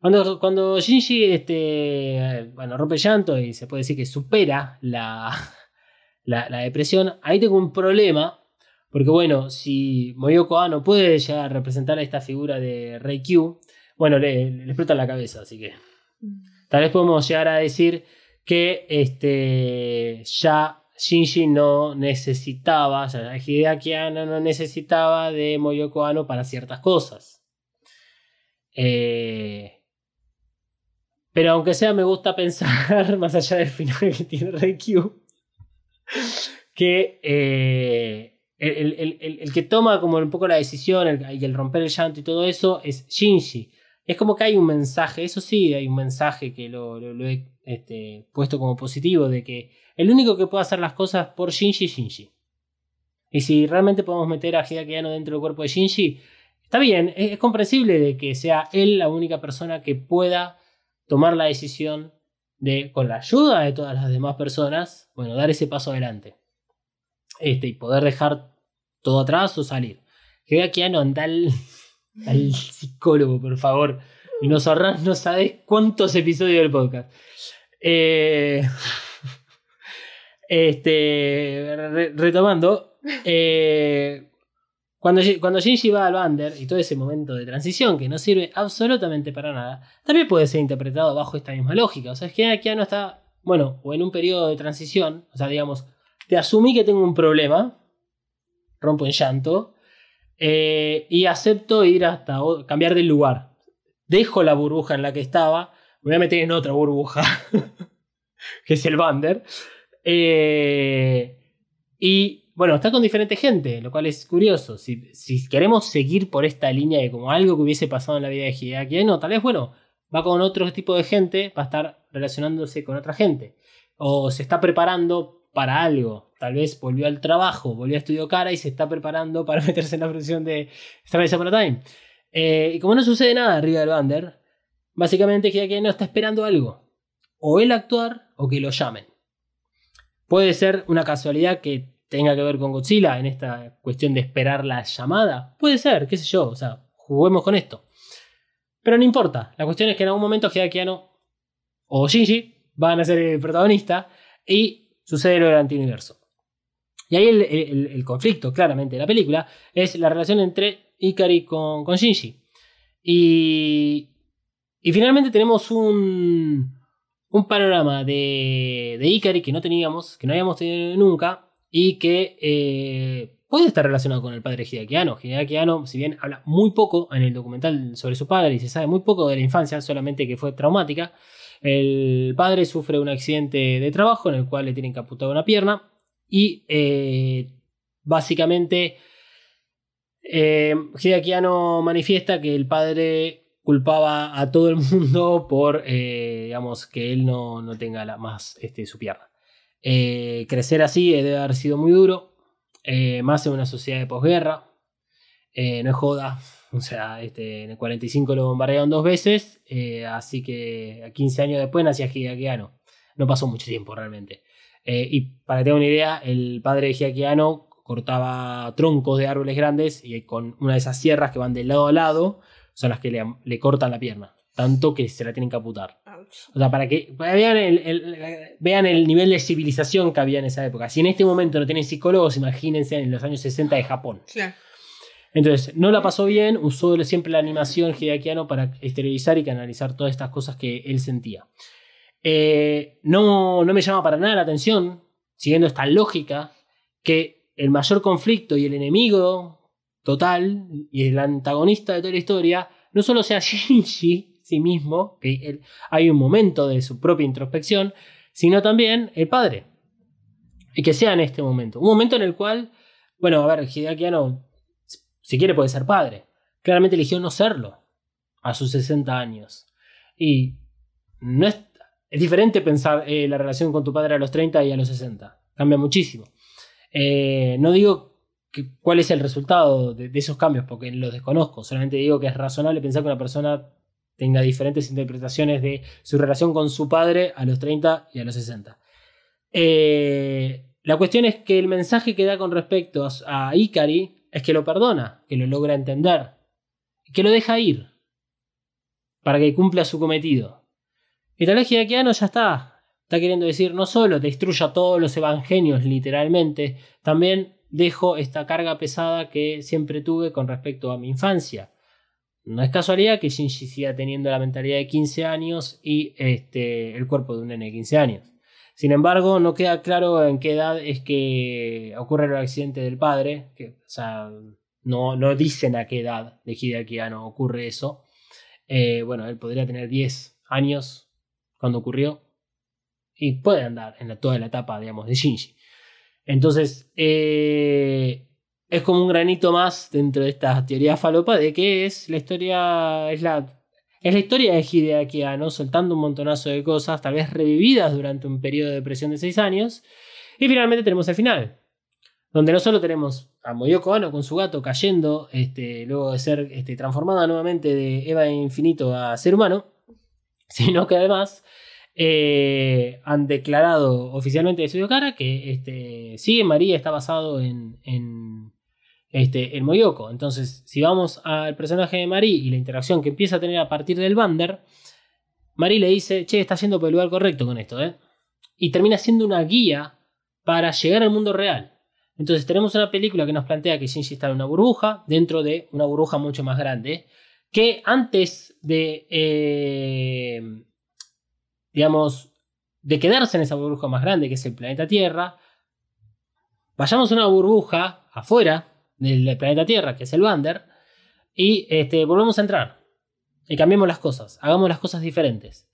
[SPEAKER 4] Cuando, cuando Shinji este, bueno, rompe llanto y se puede decir que supera la, la, la depresión, ahí tengo un problema porque bueno, si Moyoko Ano puede llegar a representar a esta figura de Rei Q, bueno, le, le explota la cabeza, así que tal vez podemos llegar a decir que este, ya Shinji no necesitaba, o sea, Hideaki Anno no necesitaba de Moyoko Ano para ciertas cosas. Eh, pero aunque sea, me gusta pensar, más allá del final que tiene Reikyu, que eh, el, que toma como un poco la decisión y el romper el llanto y todo eso es Shinji. Es como que hay un mensaje, eso sí, hay un mensaje que lo, lo- lo he este, puesto como positivo, de que el único que puede hacer las cosas por Shinji es Shinji. Y si realmente podemos meter a Hideaki Anno dentro del cuerpo de Shinji, está bien, es, es comprensible de que sea él la única persona que pueda tomar la decisión de, con la ayuda de todas las demás personas, bueno, dar ese paso adelante. Este, y poder dejar todo atrás o salir. Hideaki Anno, anda al, al psicólogo, por favor. Y nos ahorras no sabes cuántos episodios del podcast. Eh, este, re- retomando, eh, cuando, cuando Shinji va al Bander y todo ese momento de transición que no sirve absolutamente para nada, también puede ser interpretado bajo esta misma lógica. O sea, es que aquí no está, bueno, o en un periodo de transición, o sea, digamos, te asumí que tengo un problema, rompo en llanto, eh, y acepto ir hasta cambiar de lugar. Dejo la burbuja en la que estaba, me voy a meter en otra burbuja, que es el Bander. Eh, y bueno, está con diferente gente, lo cual es curioso. Si, si queremos seguir por esta línea de como algo que hubiese pasado en la vida de Hideaki no, tal vez, bueno, va con otro tipo de gente, va a estar relacionándose con otra gente. O se está preparando para algo. Tal vez volvió al trabajo, volvió a estudiar cara y se está preparando para meterse en la producción de Starlight Upon a Time. Eh, y como no sucede nada arriba del Bander, básicamente Hideaki no está esperando algo. O él actuar o que lo llamen. Puede ser una casualidad que tenga que ver con Godzilla en esta cuestión de esperar la llamada. Puede ser, qué sé yo, o sea, juguemos con esto. Pero no importa, la cuestión es que en algún momento Hideaki Anno o Shinji van a ser el protagonista y sucede lo del antiuniverso. Y ahí el, el- conflicto, claramente, de la película es la relación entre Ikari con, con Shinji. Y, y finalmente tenemos un, un panorama de, de Ikari que no teníamos, que no habíamos tenido nunca, y que eh, puede estar relacionado con el padre Hideaki Anno. Hideaki Anno, si bien habla muy poco en el documental sobre su padre y se sabe muy poco de la infancia, solamente que fue traumática, el padre sufre un accidente de trabajo en el cual le tienen amputar una pierna y eh, básicamente, eh, Hideaki Anno manifiesta que el padre culpaba a todo el mundo por, eh, digamos, que él no, no tenga la, más este, su pierna. Eh, crecer así debe haber sido muy duro, más en una sociedad de posguerra. No es joda, o sea, este, en el 45 lo bombardearon dos veces, eh, así que a 15 años después nacía Hideaki Anno. No pasó mucho tiempo realmente. Eh, y para que tengan una idea, el padre de Hideaki Anno cortaba troncos de árboles grandes y con una de esas sierras que van de lado a lado son las que le, le cortan la pierna. Tanto que se la tienen que amputar.
[SPEAKER 3] Ouch.
[SPEAKER 4] O sea, para que para vean el, el- vean el nivel de civilización que había en esa época. Si en este momento no tienen psicólogos, imagínense en los años 60 de Japón.
[SPEAKER 3] Claro.
[SPEAKER 4] Entonces, no la pasó bien, usó siempre la animación Hideaki Anno para exteriorizar y canalizar todas estas cosas que él sentía. Eh, no, no me llama para nada la atención, siguiendo esta lógica, que el mayor conflicto y el enemigo total y el antagonista de toda la historia no solo sea Shinji, sí mismo, que hay un momento de su propia introspección, sino también el padre. Y que sea en este momento. Un momento en el cual, bueno, a ver, Hideaki Anno si quiere puede ser padre. Claramente eligió no serlo a sus 60 años. Y no es, es diferente pensar eh, la relación con tu padre a los 30 y a los 60. Cambia muchísimo. Eh, no digo cuál es el resultado de, de esos cambios porque los desconozco. Solamente digo que es razonable pensar que una persona tenga diferentes interpretaciones de su relación con su padre a los 30 y a los 60. Eh, la cuestión es que el mensaje que da con respecto a, a Ikari es que lo perdona, que lo logra entender, que lo deja ir para que cumpla su cometido. Y tal vez Hideaki Anno ya está. Está queriendo decir, no solo destruya todos los evangelios literalmente, también dejo esta carga pesada que siempre tuve con respecto a mi infancia. No es casualidad que Shinji siga teniendo la mentalidad de 15 años y este, el cuerpo de un nene de 15 años. Sin embargo, no queda claro en qué edad es que ocurre el accidente del padre. O sea, no, no dicen a qué edad de Hideaki Anno ocurre eso. Eh, bueno, él podría tener 10 años cuando ocurrió. Y puede andar en toda la etapa, digamos, de Shinji. Entonces, eh, es como un granito más dentro de esta teoría falopa de que es la historia, es la, es la historia de Hideaki Anno soltando un montonazo de cosas, tal vez revividas durante un periodo de depresión de 6 años. Y finalmente tenemos el final, donde no solo tenemos a Moyoko Ano con su gato cayendo, este, luego de ser este, transformada nuevamente de Eva Infinito a ser humano, sino que además eh, han declarado oficialmente de Studio Cara que este, sí, María está basado en, este, en Moyoko. Entonces, si vamos al personaje de Marie y la interacción que empieza a tener a partir del Bander, Marie le dice, che, está yendo por el lugar correcto con esto, ¿eh? Y termina siendo una guía para llegar al mundo real. Entonces tenemos una película que nos plantea que Shinji está en una burbuja, dentro de una burbuja mucho más grande, que antes de, eh, digamos, de quedarse en esa burbuja más grande, que es el planeta Tierra, vayamos a una burbuja afuera del planeta Tierra, que es el Bander, y este, volvemos a entrar. Y cambiemos las cosas, hagamos las cosas diferentes.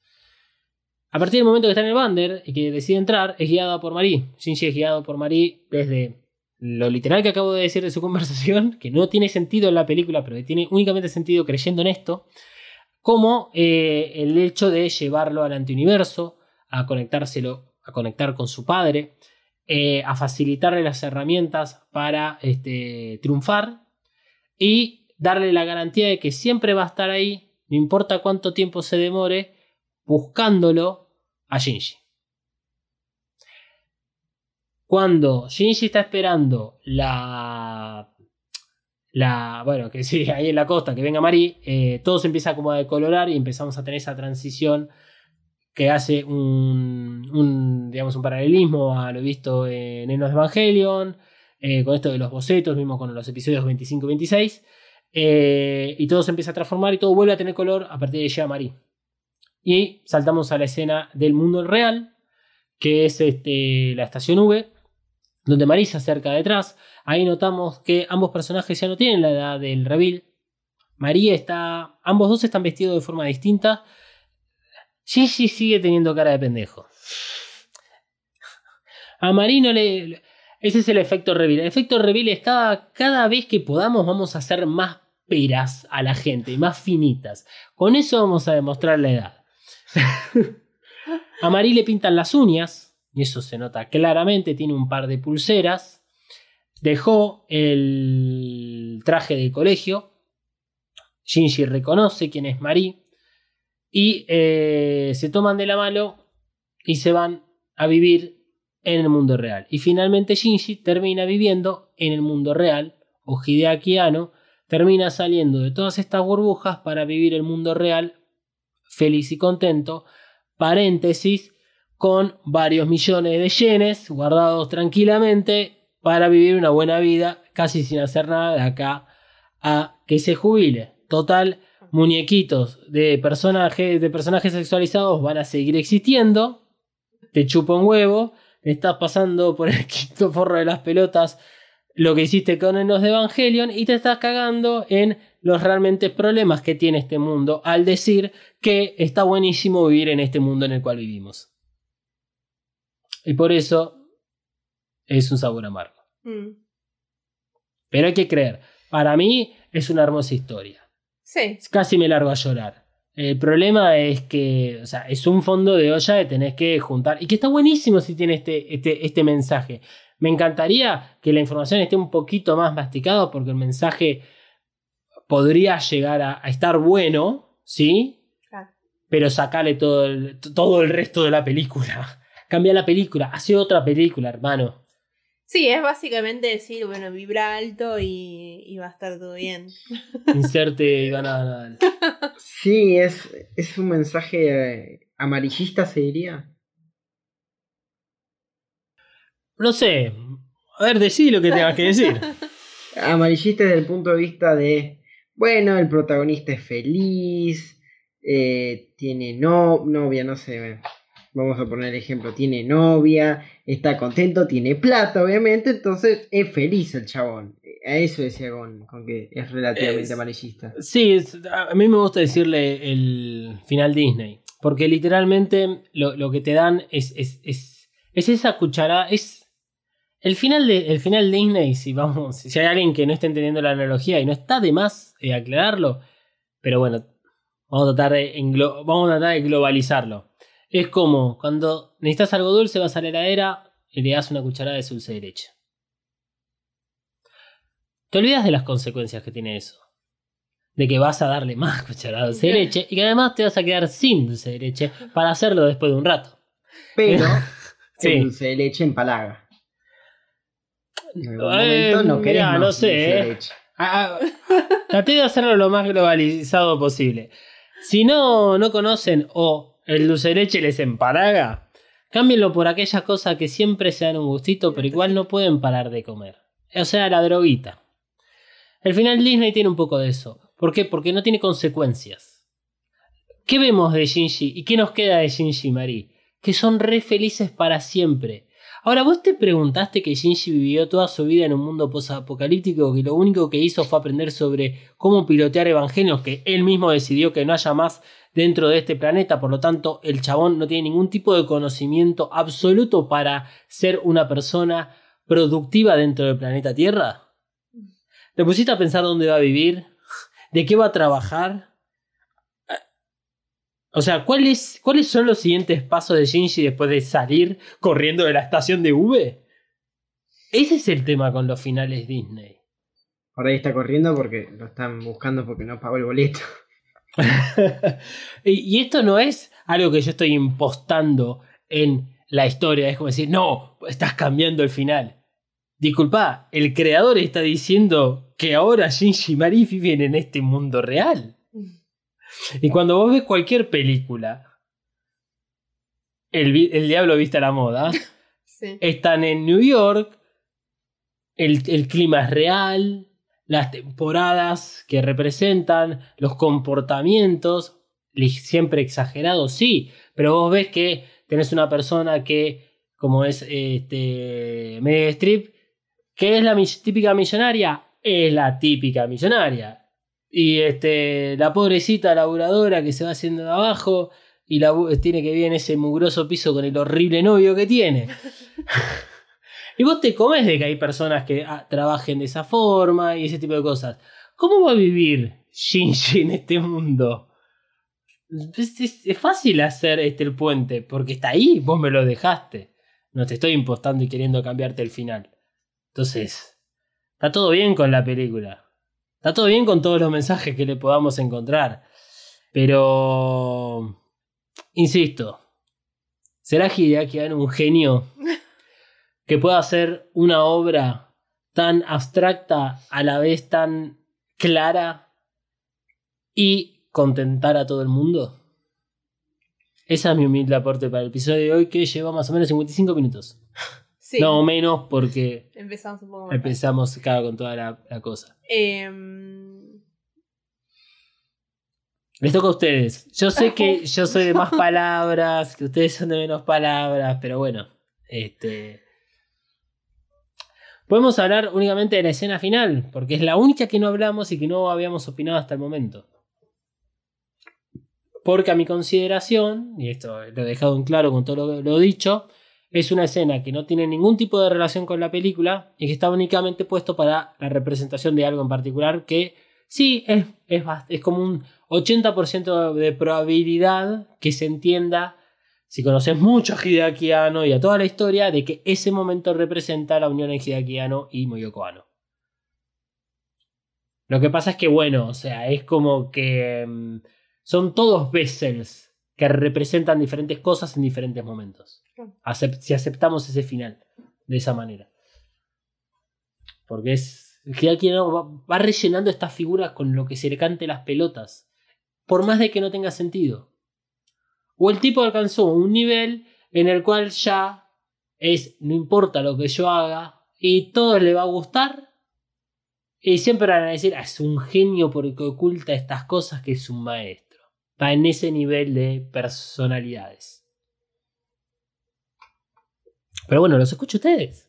[SPEAKER 4] A partir del momento que está en el Bander y que decide entrar, es guiada por Marie. Shinji es guiado por Marie desde lo literal que acabo de decir de su conversación, que no tiene sentido en la película, pero que tiene únicamente sentido creyendo en esto, como eh, el hecho de llevarlo al antiuniverso, a conectárselo, a conectar con su padre, eh, a facilitarle las herramientas para este, triunfar y darle la garantía de que siempre va a estar ahí, no importa cuánto tiempo se demore, buscándolo a Shinji. Cuando Shinji está esperando la. Bueno, que sí, ahí en la costa, que venga Mari, eh, todo se empieza como a decolorar y empezamos a tener esa transición que hace un, digamos, un paralelismo a lo visto en Enos Evangelion, eh, con esto de los bocetos, mismo con los episodios 25 y 26, eh, y todo se empieza a transformar y todo vuelve a tener color a partir de que llega Mari. Y saltamos a la escena del mundo real, que es este, la estación V, donde Marie se acerca detrás. Ahí notamos que ambos personajes ya no tienen la edad del reveal. María está. Ambos dos están vestidos de forma distinta. Gigi sigue teniendo cara de pendejo. A Marie no le. Ese es el efecto reveal. El efecto reveal es cada, cada vez que podamos vamos a hacer más peras a la gente, más finitas. Con eso vamos a demostrar la edad. a Marí le pintan las uñas, y eso se nota claramente, tiene un par de pulseras. Dejó el traje de colegio. Shinji reconoce quién es Marí. Y eh, se toman de la mano y se van a vivir en el mundo real. Y finalmente Shinji termina viviendo en el mundo real, o Hideaki Anno termina saliendo de todas estas burbujas para vivir el mundo real feliz y contento, paréntesis, con varios millones de yenes guardados tranquilamente para vivir una buena vida casi sin hacer nada de acá a que se jubile. Total, muñequitos de personajes, de personajes sexualizados van a seguir existiendo, te chupa un huevo, estás pasando por el quinto forro de las pelotas lo que hiciste con Enos de Evangelion y te estás cagando en los realmente problemas que tiene este mundo al decir que está buenísimo vivir en este mundo en el cual vivimos. Y por eso es un sabor amargo.
[SPEAKER 3] Mm.
[SPEAKER 4] Pero hay que creer, para mí es una hermosa historia.
[SPEAKER 3] Sí.
[SPEAKER 4] Casi me largo a llorar. El problema es que, o sea, es un fondo de olla que tenés que juntar. Y que está buenísimo si tiene este, este, este mensaje. Me encantaría que la información esté un poquito más masticada porque el mensaje podría llegar a, a estar bueno, ¿sí?
[SPEAKER 3] Claro.
[SPEAKER 4] Pero sacarle todo el, todo el resto de la película. Cambia la película, hace otra película, hermano.
[SPEAKER 3] Sí, es básicamente decir, bueno, vibra alto y, y va a estar todo bien.
[SPEAKER 4] Inserte Iván Nadal.
[SPEAKER 5] Sí, es, es un mensaje eh, amarillista, se diría.
[SPEAKER 4] No sé. A ver, decí lo que tengas que decir.
[SPEAKER 5] Amarillista desde el punto de vista de, bueno, el protagonista es feliz, eh, tiene no, novia, no sé, vamos a poner el ejemplo, tiene novia, está contento, tiene plata, obviamente, entonces es feliz el chabón. A eso decía con, con que es relativamente
[SPEAKER 4] Es-
[SPEAKER 5] amarillista.
[SPEAKER 4] Sí, es- a mí me gusta decirle el final Disney. Porque literalmente lo, lo que te dan es, es, es, es esa cucharada. Es. El final, de, el final Disney, si vamos. Si hay alguien que no está entendiendo la analogía y no está de más eh, aclararlo. Pero bueno, vamos a tratar de, vamos a tratar de globalizarlo. Es como cuando necesitas algo dulce, vas a la heladera y le das una cucharada de dulce de leche. Te olvidas de las consecuencias que tiene eso. De que vas a darle más cucharadas de dulce de leche y que además te vas a quedar sin dulce de leche para hacerlo después de un rato.
[SPEAKER 5] Pero
[SPEAKER 4] Sí.
[SPEAKER 5] el dulce de leche empalaga. En algún
[SPEAKER 4] Eh,
[SPEAKER 5] no querés
[SPEAKER 4] mirá, no sé,
[SPEAKER 5] dulce de
[SPEAKER 4] eh.
[SPEAKER 5] leche.
[SPEAKER 4] Ah, ah, traté de hacerlo lo más globalizado posible. Si no, no conocen o el dulce leche les empalaga, cámbienlo por aquellas cosas que siempre se dan un gustito, pero igual no pueden parar de comer. O sea, la droguita. El final Disney tiene un poco de eso. ¿Por qué? Porque no tiene consecuencias. ¿Qué vemos de Shinji y qué nos queda de Shinji y Mari? Que son re felices para siempre. Ahora, vos te preguntaste que Shinji vivió toda su vida en un mundo posapocalíptico que lo único que hizo fue aprender sobre cómo pilotear evangelios que él mismo decidió que no haya más dentro de este planeta, por lo tanto el chabón no tiene ningún tipo de conocimiento absoluto para ser una persona productiva dentro del planeta Tierra. ¿Te pusiste a pensar dónde va a vivir? ¿De qué va a trabajar? O sea, ¿cuáles, ¿cuáles son los siguientes pasos de Shinji después de salir corriendo de la estación de V? Ese es el tema con los finales Disney.
[SPEAKER 5] Por ahí está corriendo porque lo están buscando porque no pagó el boleto.
[SPEAKER 4] y, y esto no es algo que yo estoy impostando en la historia. Es como decir, no, estás cambiando el final. Disculpa, el creador está diciendo que ahora Shinji y Mari viven en este mundo real. Y cuando vos ves cualquier película, el, diablo viste a la moda,
[SPEAKER 3] Sí.
[SPEAKER 4] están en New York, el, el clima es real, las temporadas que representan, los comportamientos, siempre exagerados, sí, pero vos ves que tenés una persona que, como es este Meryl Streep, que es la mi- típica millonaria, es la típica millonaria. Y este, la pobrecita laburadora que se va haciendo de abajo y la, tiene que vivir en ese mugroso piso con el horrible novio que tiene. Y vos te comes de que hay personas que ah, trabajen de esa forma y ese tipo de cosas. ¿Cómo va a vivir Shinji en este mundo? Es, es- es fácil hacer este el puente, porque está ahí, vos me lo dejaste. No te estoy impostando y queriendo cambiarte el final. Entonces, está todo bien con la película. Está todo bien con todos los mensajes que le podamos encontrar. Pero, insisto, ¿será Hideaki Anno un genio que pueda hacer una obra tan abstracta, a la vez tan clara y contentar a todo el mundo? Esa es mi humilde aporte para el episodio de hoy que lleva más o menos 55 minutos.
[SPEAKER 3] Sí.
[SPEAKER 4] No menos porque
[SPEAKER 3] Empezamos un poco más.
[SPEAKER 4] empezamos acá con toda la, la cosa.
[SPEAKER 3] Em,
[SPEAKER 4] Les toca a ustedes. Yo sé que yo soy de más palabras, que ustedes son de menos palabras, pero bueno, este podemos hablar únicamente de la escena final, porque es la única que no hablamos y que no habíamos opinado hasta el momento. Porque a mi consideración, y esto lo he dejado en claro con todo lo, lo dicho, es una escena que no tiene ningún tipo de relación con la película y que está únicamente puesto para la representación de algo en particular que sí es, es, es como un 80% de probabilidad que se entienda, si conoces mucho a Hideaki Anno y a toda la historia, de que ese momento representa la unión entre Hideaki Anno y Moyoko Anno. Lo que pasa es que, bueno, o sea, es como que mm, son todos vessels que representan diferentes cosas en diferentes momentos. Si aceptamos ese final de esa manera. Porque es. Hideaki Anno va, va rellenando estas figuras con lo que se le cante las pelotas. Por más de que no tenga sentido. O el tipo alcanzó un nivel en el cual ya es. No importa lo que yo haga. Y todo le va a gustar. Y siempre van a decir, "Ah, es un genio porque oculta estas cosas que es un maestro. Está en ese nivel de personalidades. Pero bueno, los escucho a ustedes.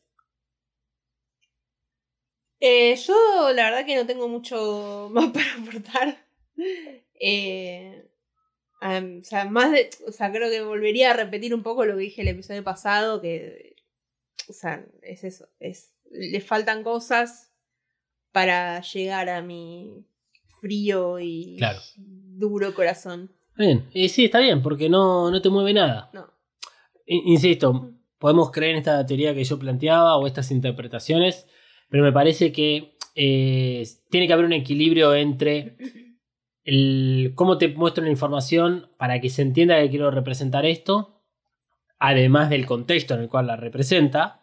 [SPEAKER 3] eh, yo la verdad que no tengo mucho más para aportar. Eh, o sea, más de. O sea, creo que volvería a repetir un poco lo que dije el episodio pasado. Que. O sea, es eso. Es, le faltan cosas para llegar a mi frío y
[SPEAKER 4] Claro.
[SPEAKER 3] duro corazón.
[SPEAKER 4] Bien, sí, está bien, porque no, no te mueve nada.
[SPEAKER 3] No.
[SPEAKER 4] Insisto, podemos creer en esta teoría que yo planteaba o estas interpretaciones, pero me parece que eh, tiene que haber un equilibrio entre el, cómo te muestro la información para que se entienda que quiero representar esto, además del contexto en el cual la representa,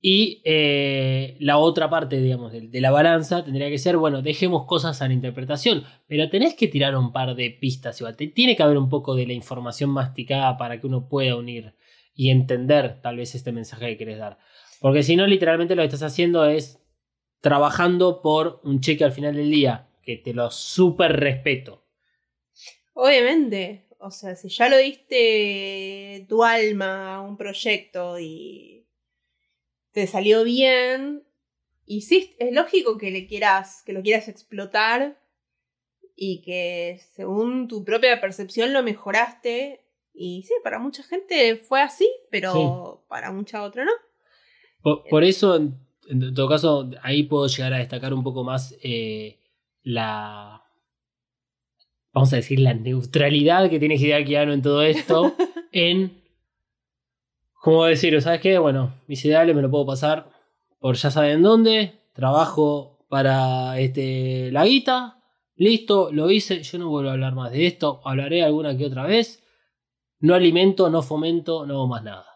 [SPEAKER 4] y eh, la otra parte, digamos, de, la balanza tendría que ser, bueno, dejemos cosas a la interpretación, pero tenés que tirar un par de pistas, igual. Tiene que haber un poco de la información masticada para que uno pueda unir y entender tal vez este mensaje que querés dar. Porque si no, literalmente lo que estás haciendo es trabajando por un cheque al final del día, que te lo súper respeto.
[SPEAKER 3] Obviamente, o sea, si ya lo diste tu alma a un proyecto y te salió bien, y sí, es lógico que le quieras, que lo quieras explotar y que según tu propia percepción lo mejoraste. Y sí, para mucha gente fue así, pero para mucha otra no.
[SPEAKER 4] Por, por eso, en, en todo caso, ahí puedo llegar a destacar un poco más eh, la. Vamos a decir, la neutralidad que tiene Hideaki Anno en todo esto. en. ¿Cómo decir? ¿Sabes qué? Bueno, mis ideales me lo puedo pasar por ya saben dónde. Trabajo para este, la guita. Listo, lo hice. Yo no vuelvo a hablar más de esto. Hablaré alguna que otra vez. No alimento, no fomento, no hago más nada.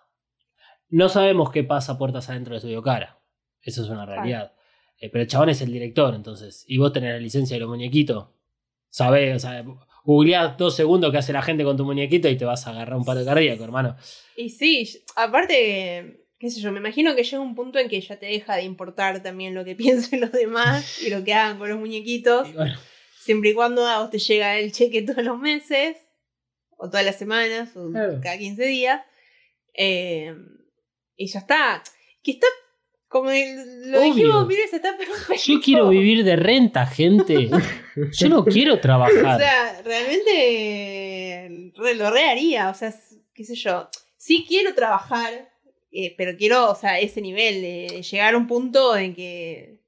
[SPEAKER 4] No sabemos qué pasa puertas adentro de Estudio Cara. Eso es una realidad. Eh, pero el chabón es el director, entonces. Y vos tenés la licencia de los muñequitos. Sabés, o sea, googleás dos segundos qué hace la gente con tu muñequito y te vas a agarrar un paro cardíaco, hermano.
[SPEAKER 3] Y sí, aparte, qué sé yo, me imagino que llega un punto en que ya te deja de importar también lo que piensen los demás y lo que hagan con los muñequitos.
[SPEAKER 4] Y bueno,
[SPEAKER 3] Siempre y cuando a vos te llega el cheque todos los meses, o todas las semanas, o
[SPEAKER 4] Claro.
[SPEAKER 3] cada 15 días. eh, y ya está. Que está, como el- lo
[SPEAKER 4] Obvio.
[SPEAKER 3] dijimos, mires, está perfecto.
[SPEAKER 4] yo quiero vivir de renta, gente. Yo no quiero
[SPEAKER 3] O
[SPEAKER 4] trabajar.
[SPEAKER 3] sea, realmente re- lo re haría. O sea, qué sé yo. Sí quiero trabajar Eh, pero quiero, o sea, ese nivel, de llegar a un punto en que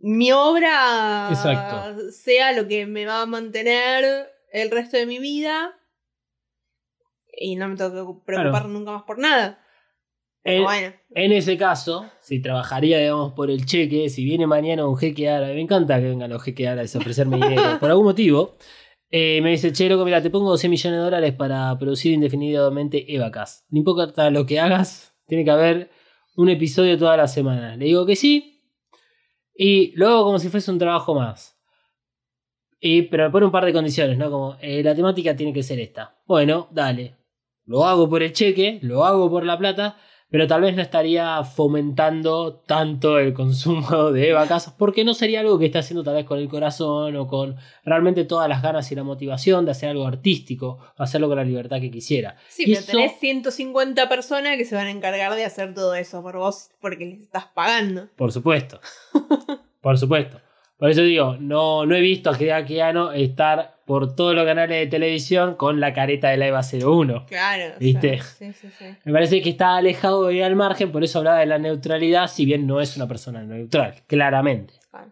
[SPEAKER 3] mi obra
[SPEAKER 4] Exacto.
[SPEAKER 3] sea lo que me va a mantener el resto de mi vida y no me tengo que preocupar
[SPEAKER 4] Claro.
[SPEAKER 3] nunca más por nada.
[SPEAKER 4] En,
[SPEAKER 3] bueno,
[SPEAKER 4] en ese caso, si trabajaría, digamos, por el cheque, si viene mañana un jeque árabe, me encanta que vengan los jeques árabes a ofrecerme dinero, por algún motivo, eh, me dice, che, loco, mira, te pongo 12 millones de dólares para producir indefinidamente Evacas. No importa lo que hagas, tiene que haber un episodio toda la semana. Le digo que sí, y luego como si fuese un trabajo más. Y, pero me pone un par de condiciones, ¿no? Como eh, la temática tiene que ser esta. Bueno, dale. Lo hago por el cheque, lo hago por la plata, pero tal vez no estaría fomentando tanto el consumo de vacas porque no sería algo que esté haciendo tal vez con el corazón o con realmente todas las ganas y la motivación de hacer algo artístico, o hacerlo con la libertad que quisiera.
[SPEAKER 3] sí,
[SPEAKER 4] Y
[SPEAKER 3] pero
[SPEAKER 4] eso-
[SPEAKER 3] tenés 150 personas que se van a encargar de hacer todo eso por vos porque les estás pagando.
[SPEAKER 4] Por supuesto. Por supuesto. Por eso digo, no, no he visto a Hideaki Anno estar por todos los canales de televisión con la careta de la EVA 01.
[SPEAKER 3] Claro.
[SPEAKER 4] ¿Viste?
[SPEAKER 3] sí, sí, sí.
[SPEAKER 4] Me parece que está alejado y al margen, por eso hablaba de la neutralidad, si bien no es una persona neutral, claramente.
[SPEAKER 3] Claro.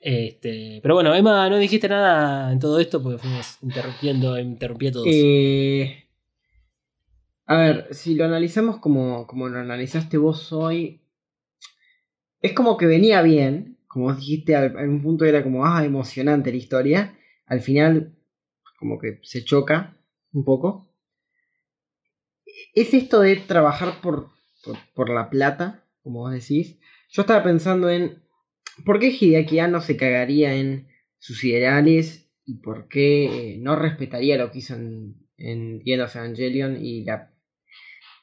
[SPEAKER 4] Este, pero bueno, Emma, no dijiste nada en todo esto porque fuimos interrumpiendo, interrumpí a todos.
[SPEAKER 5] Eh, a ver, si lo analizamos como, como lo analizaste vos hoy, es como que venía bien, como dijiste, en un punto era como, ah, emocionante la historia, al final como que se choca un poco. Es esto de trabajar por, por, por la plata, como vos decís. Yo estaba pensando en, ¿por qué Hideaki Anno se cagaría en sus ideales y por qué no respetaría lo que hizo en, en The End of Evangelion y la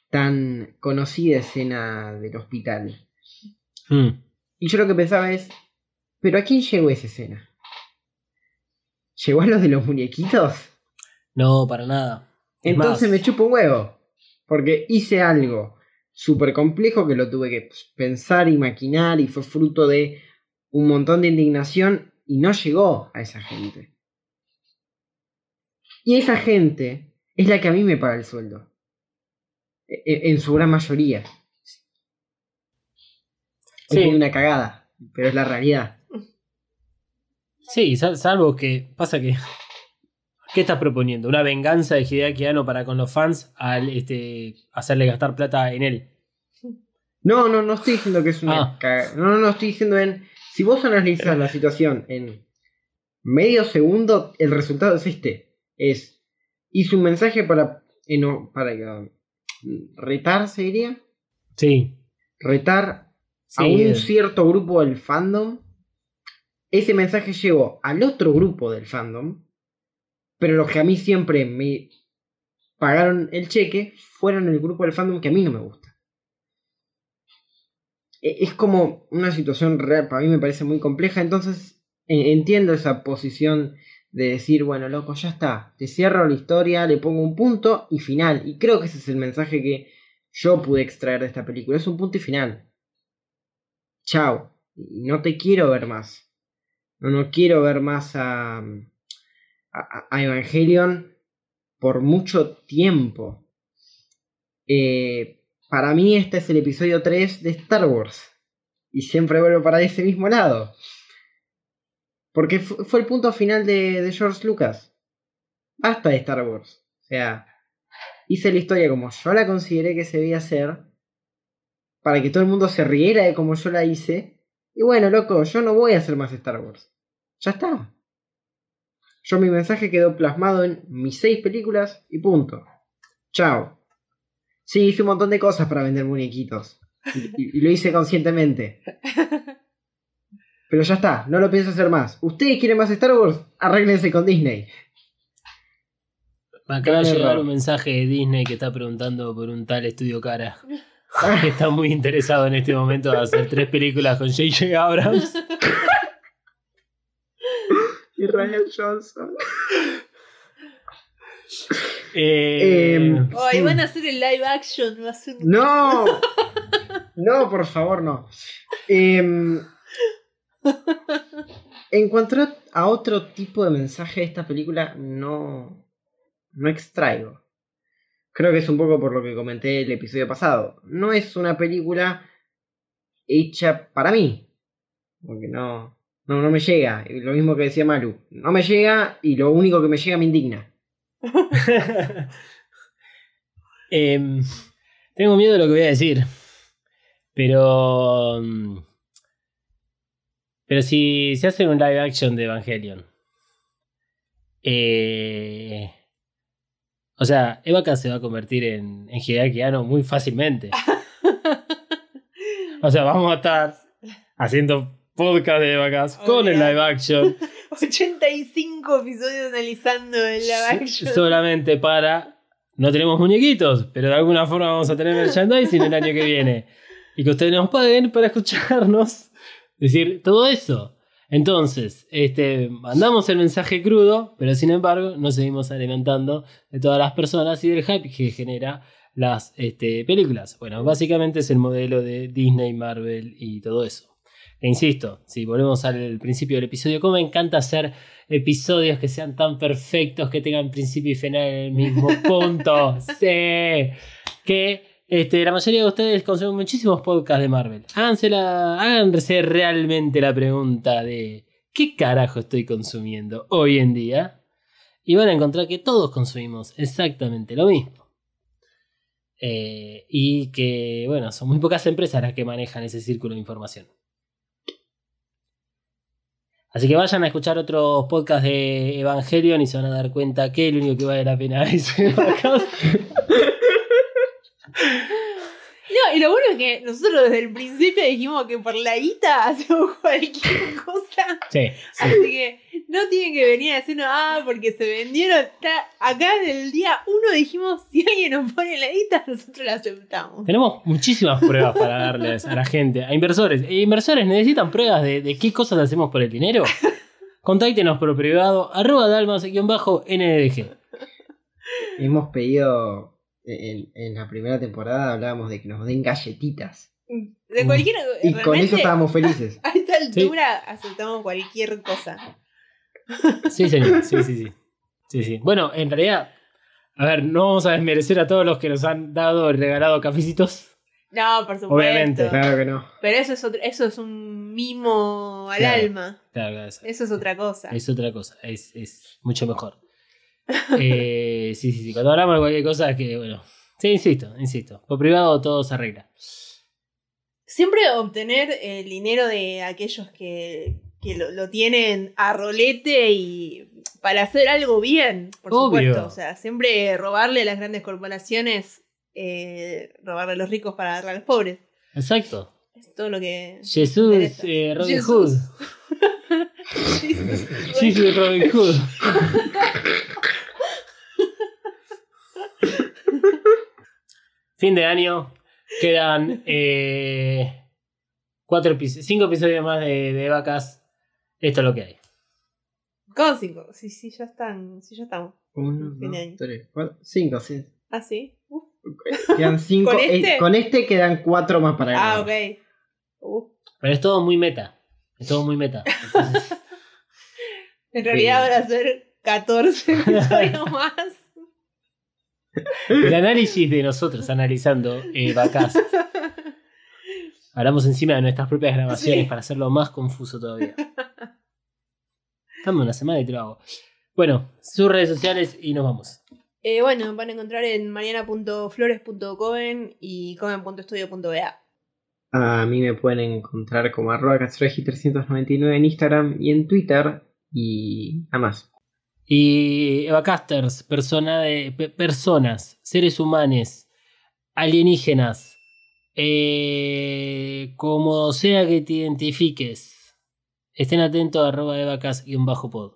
[SPEAKER 5] tan conocida escena del hospital?
[SPEAKER 4] Hmm.
[SPEAKER 5] Y yo lo que pensaba es, ¿pero a quién llegó esa escena? ¿Llegó a los de los muñequitos?
[SPEAKER 4] No, para nada. Es
[SPEAKER 5] Entonces
[SPEAKER 4] más,
[SPEAKER 5] me chupo un huevo. Porque hice algo súper complejo que lo tuve que pensar y maquinar y fue fruto de un montón de indignación y no llegó a esa gente. Y esa gente es la que a mí me paga el sueldo. E- e- En su gran mayoría.
[SPEAKER 4] Sí.
[SPEAKER 5] Es una cagada, pero es la realidad.
[SPEAKER 4] Sí, sal- salvo que pasa que. ¿Qué estás proponiendo? ¿Una venganza de Hideaki Anno para con los fans al este, hacerle gastar plata en él?
[SPEAKER 5] No, no, no estoy diciendo que es una
[SPEAKER 4] Ah.
[SPEAKER 5] caga- No, no, no estoy diciendo en. Si vos analizas la situación en medio segundo, el resultado es este. Es. Hizo un mensaje para. eno- para uh, retar, se diría.
[SPEAKER 4] Sí.
[SPEAKER 5] Retar a un
[SPEAKER 4] eh.
[SPEAKER 5] cierto grupo del fandom. Ese mensaje llegó al otro grupo del fandom. Pero los que a mí siempre me pagaron el cheque fueron el grupo del fandom que a mí no me gusta. E- Es como una situación real, para mí me parece muy compleja, entonces eh, entiendo esa posición de decir, bueno, loco, ya está, te cierro la historia, le pongo un punto y final. Y creo que ese es el mensaje que yo pude extraer de esta película, es un punto y final. Chao, no te quiero ver más. No, no quiero ver más a, a, Evangelion por mucho tiempo. Eh, para mí este es el episodio 3 de Star Wars. Y siempre vuelvo para ese mismo lado. Porque fu- fue el punto final de, de George Lucas. Basta de Star Wars. O sea, hice la historia como yo la consideré que se debía hacer. Para que todo el mundo se riera de como yo la hice. Y bueno, loco, yo no voy a hacer más Star Wars. Ya está. Yo mi mensaje quedó plasmado en mis seis películas y punto. Chao. Sí, hice un montón de cosas para vender muñequitos. Y, y- y lo hice conscientemente. Pero ya está, no lo pienso hacer más. ¿Ustedes quieren más Star Wars? Arréglense con Disney.
[SPEAKER 4] Me acaba de llegar un mensaje de Disney que está preguntando por un tal estudio cara. Que está muy interesado en este momento de hacer tres películas con J.J. Abrams.
[SPEAKER 5] Y Ryan Johnson.
[SPEAKER 4] Eh,
[SPEAKER 5] Em,
[SPEAKER 3] Ay, van a hacer el live action. Va a ser un-
[SPEAKER 5] ¡No! No, por favor, no. Em, en cuanto a otro tipo de mensaje de esta película, no, no extraigo. Creo que es un poco por lo que comenté el episodio pasado. No es una película hecha para mí. Porque no, no, no me llega. Lo mismo que decía Malu. No me llega y lo único que me llega me indigna.
[SPEAKER 4] Em, tengo miedo de lo que voy a decir. Pero. mm, Pero si se hace un live action de Evangelion. eh, o sea, Evaka se va a convertir en, en Hideaki Anno muy fácilmente. O sea, vamos a estar haciendo podcast de Evacas con el live action.
[SPEAKER 3] 85 episodios analizando el live action.
[SPEAKER 4] solamente para. No tenemos muñequitos, pero de alguna forma vamos a tener merchandising el año que viene. Y que ustedes nos paguen para escucharnos decir todo eso. Entonces, este, mandamos el mensaje crudo, pero sin embargo nos seguimos alimentando de todas las personas y del hype que genera las este, películas. Bueno, básicamente es el modelo de Disney, Marvel y todo eso. E insisto, si volvemos al principio del episodio, como me encanta hacer episodios que sean tan perfectos, que tengan principio y final en el mismo punto. sí. Que este, la mayoría de ustedes consumen muchísimos podcasts de Marvel. Háganse, la, háganse realmente la pregunta de ¿qué carajo estoy consumiendo hoy en día? Y van a encontrar que todos consumimos exactamente lo mismo. Eh, y que, bueno, son muy pocas empresas las que manejan ese círculo de información. Así que vayan a escuchar otros podcasts de Evangelion y se van a dar cuenta que el único que vale la pena es Evacast.
[SPEAKER 3] No, y lo bueno es que nosotros desde el principio dijimos que por la guita hacemos cualquier cosa.
[SPEAKER 4] Sí, sí.
[SPEAKER 3] Así que no tienen que venir a decirnos, ah, porque se vendieron. Está- acá en el día uno dijimos, si alguien nos pone la guita, nosotros la aceptamos.
[SPEAKER 4] Tenemos muchísimas pruebas para darles a la gente, a inversores. E inversores necesitan pruebas de, de qué cosas hacemos por el dinero. Contáctenos por privado, arroba dalmas-ndg.
[SPEAKER 5] Hemos pedido. En, en la primera temporada hablábamos de que nos den galletitas.
[SPEAKER 3] De cualquier
[SPEAKER 5] Y con eso estábamos felices.
[SPEAKER 3] A esta altura aceptamos cualquier cosa.
[SPEAKER 4] Sí, señor. Sí, sí, sí. Sí, sí. Bueno, en realidad, a ver, no vamos a desmerecer a todos los que nos han dado y regalado cafecitos.
[SPEAKER 3] No, por supuesto.
[SPEAKER 4] Obviamente.
[SPEAKER 5] Claro que no.
[SPEAKER 3] Pero eso es, otro- eso es un mimo al
[SPEAKER 4] Claro.
[SPEAKER 3] alma.
[SPEAKER 4] Claro, claro, eso.
[SPEAKER 3] Eso es otra cosa.
[SPEAKER 4] Es otra cosa, es, es mucho mejor. Eh, sí, sí, sí. Cuando hablamos de cualquier cosa, que bueno. Sí, insisto, insisto. Por privado todo se arregla.
[SPEAKER 3] Siempre obtener el dinero de aquellos que, que lo, lo tienen a rolete y para hacer algo bien, por
[SPEAKER 4] Obvio.
[SPEAKER 3] supuesto. O sea, siempre robarle a las grandes corporaciones, eh, robarle a los ricos para darle a los pobres.
[SPEAKER 4] Exacto.
[SPEAKER 3] Es todo lo que.
[SPEAKER 4] Jesús, eh, Robin
[SPEAKER 3] Jesús.
[SPEAKER 4] Hood. Jesús, Robin Hood. fin de año. Quedan eh, cuatro episodios, cinco episodios más de, de vacas. Esto es lo que hay.
[SPEAKER 3] ¿Cómo cinco? Sí, sí, ya están. Sí, ya estamos.
[SPEAKER 5] Uno,
[SPEAKER 3] Fin de
[SPEAKER 5] dos,
[SPEAKER 3] año.
[SPEAKER 5] tres, cuatro, cinco, sí.
[SPEAKER 3] Ah, sí. Uf.
[SPEAKER 5] Quedan cinco.
[SPEAKER 3] ¿Con
[SPEAKER 5] eh,
[SPEAKER 3] este?
[SPEAKER 5] con este quedan cuatro más para
[SPEAKER 3] Ah, ok. Uf.
[SPEAKER 4] Pero es todo muy meta. Es todo muy meta. Entonces,
[SPEAKER 3] En realidad van a ser 14 episodios más.
[SPEAKER 4] El análisis de nosotros analizando eh, vacas. Hablamos encima de nuestras propias grabaciones
[SPEAKER 3] Sí.
[SPEAKER 4] para hacerlo más confuso todavía. Dame una semana y te lo hago. Bueno, sus redes sociales y nos vamos.
[SPEAKER 3] Eh, bueno, van a encontrar en mariana.flores.coven y coven.estudio.ba.
[SPEAKER 5] A mí me pueden encontrar como arroba castregi399 en Instagram y en Twitter. Y nada más.
[SPEAKER 4] Y Evacasters, persona de, pe- personas, seres humanos, alienígenas, eh, como sea que te identifiques, estén atentos a arroba evacast-pod.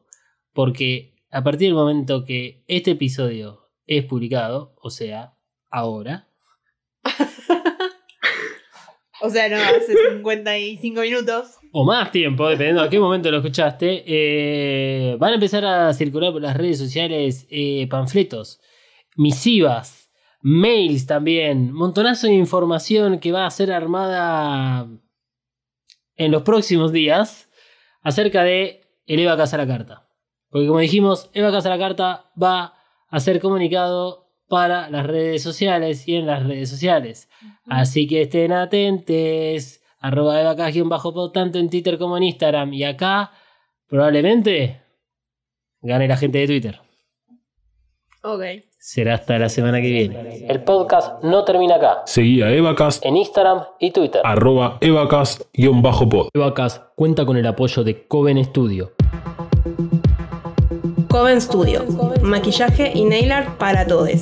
[SPEAKER 4] Porque a partir del momento que este episodio es publicado, o sea, ahora,
[SPEAKER 3] O sea, no, hace 55 minutos.
[SPEAKER 4] O más tiempo, dependiendo a qué momento lo escuchaste, eh, van a empezar a circular por las redes sociales eh, panfletos, misivas, mails también, montonazo de información que va a ser armada en los próximos días acerca de el Eva Casa la Carta. Porque como dijimos, Eva Casa la Carta va a ser comunicado para las redes sociales y en las redes sociales. Así que estén atentes. Arroba bajo pod tanto en Twitter como en Instagram. Y acá, probablemente, gane la gente de Twitter.
[SPEAKER 3] Ok.
[SPEAKER 4] Será hasta la semana que viene. El podcast no termina acá.
[SPEAKER 1] Seguí a Evacast,
[SPEAKER 4] En Instagram y Twitter.
[SPEAKER 1] arroba Evacast-pod.
[SPEAKER 4] Evacast cuenta con el apoyo de Coven Studio.
[SPEAKER 3] Coven Studio. Maquillaje y nail art para todos.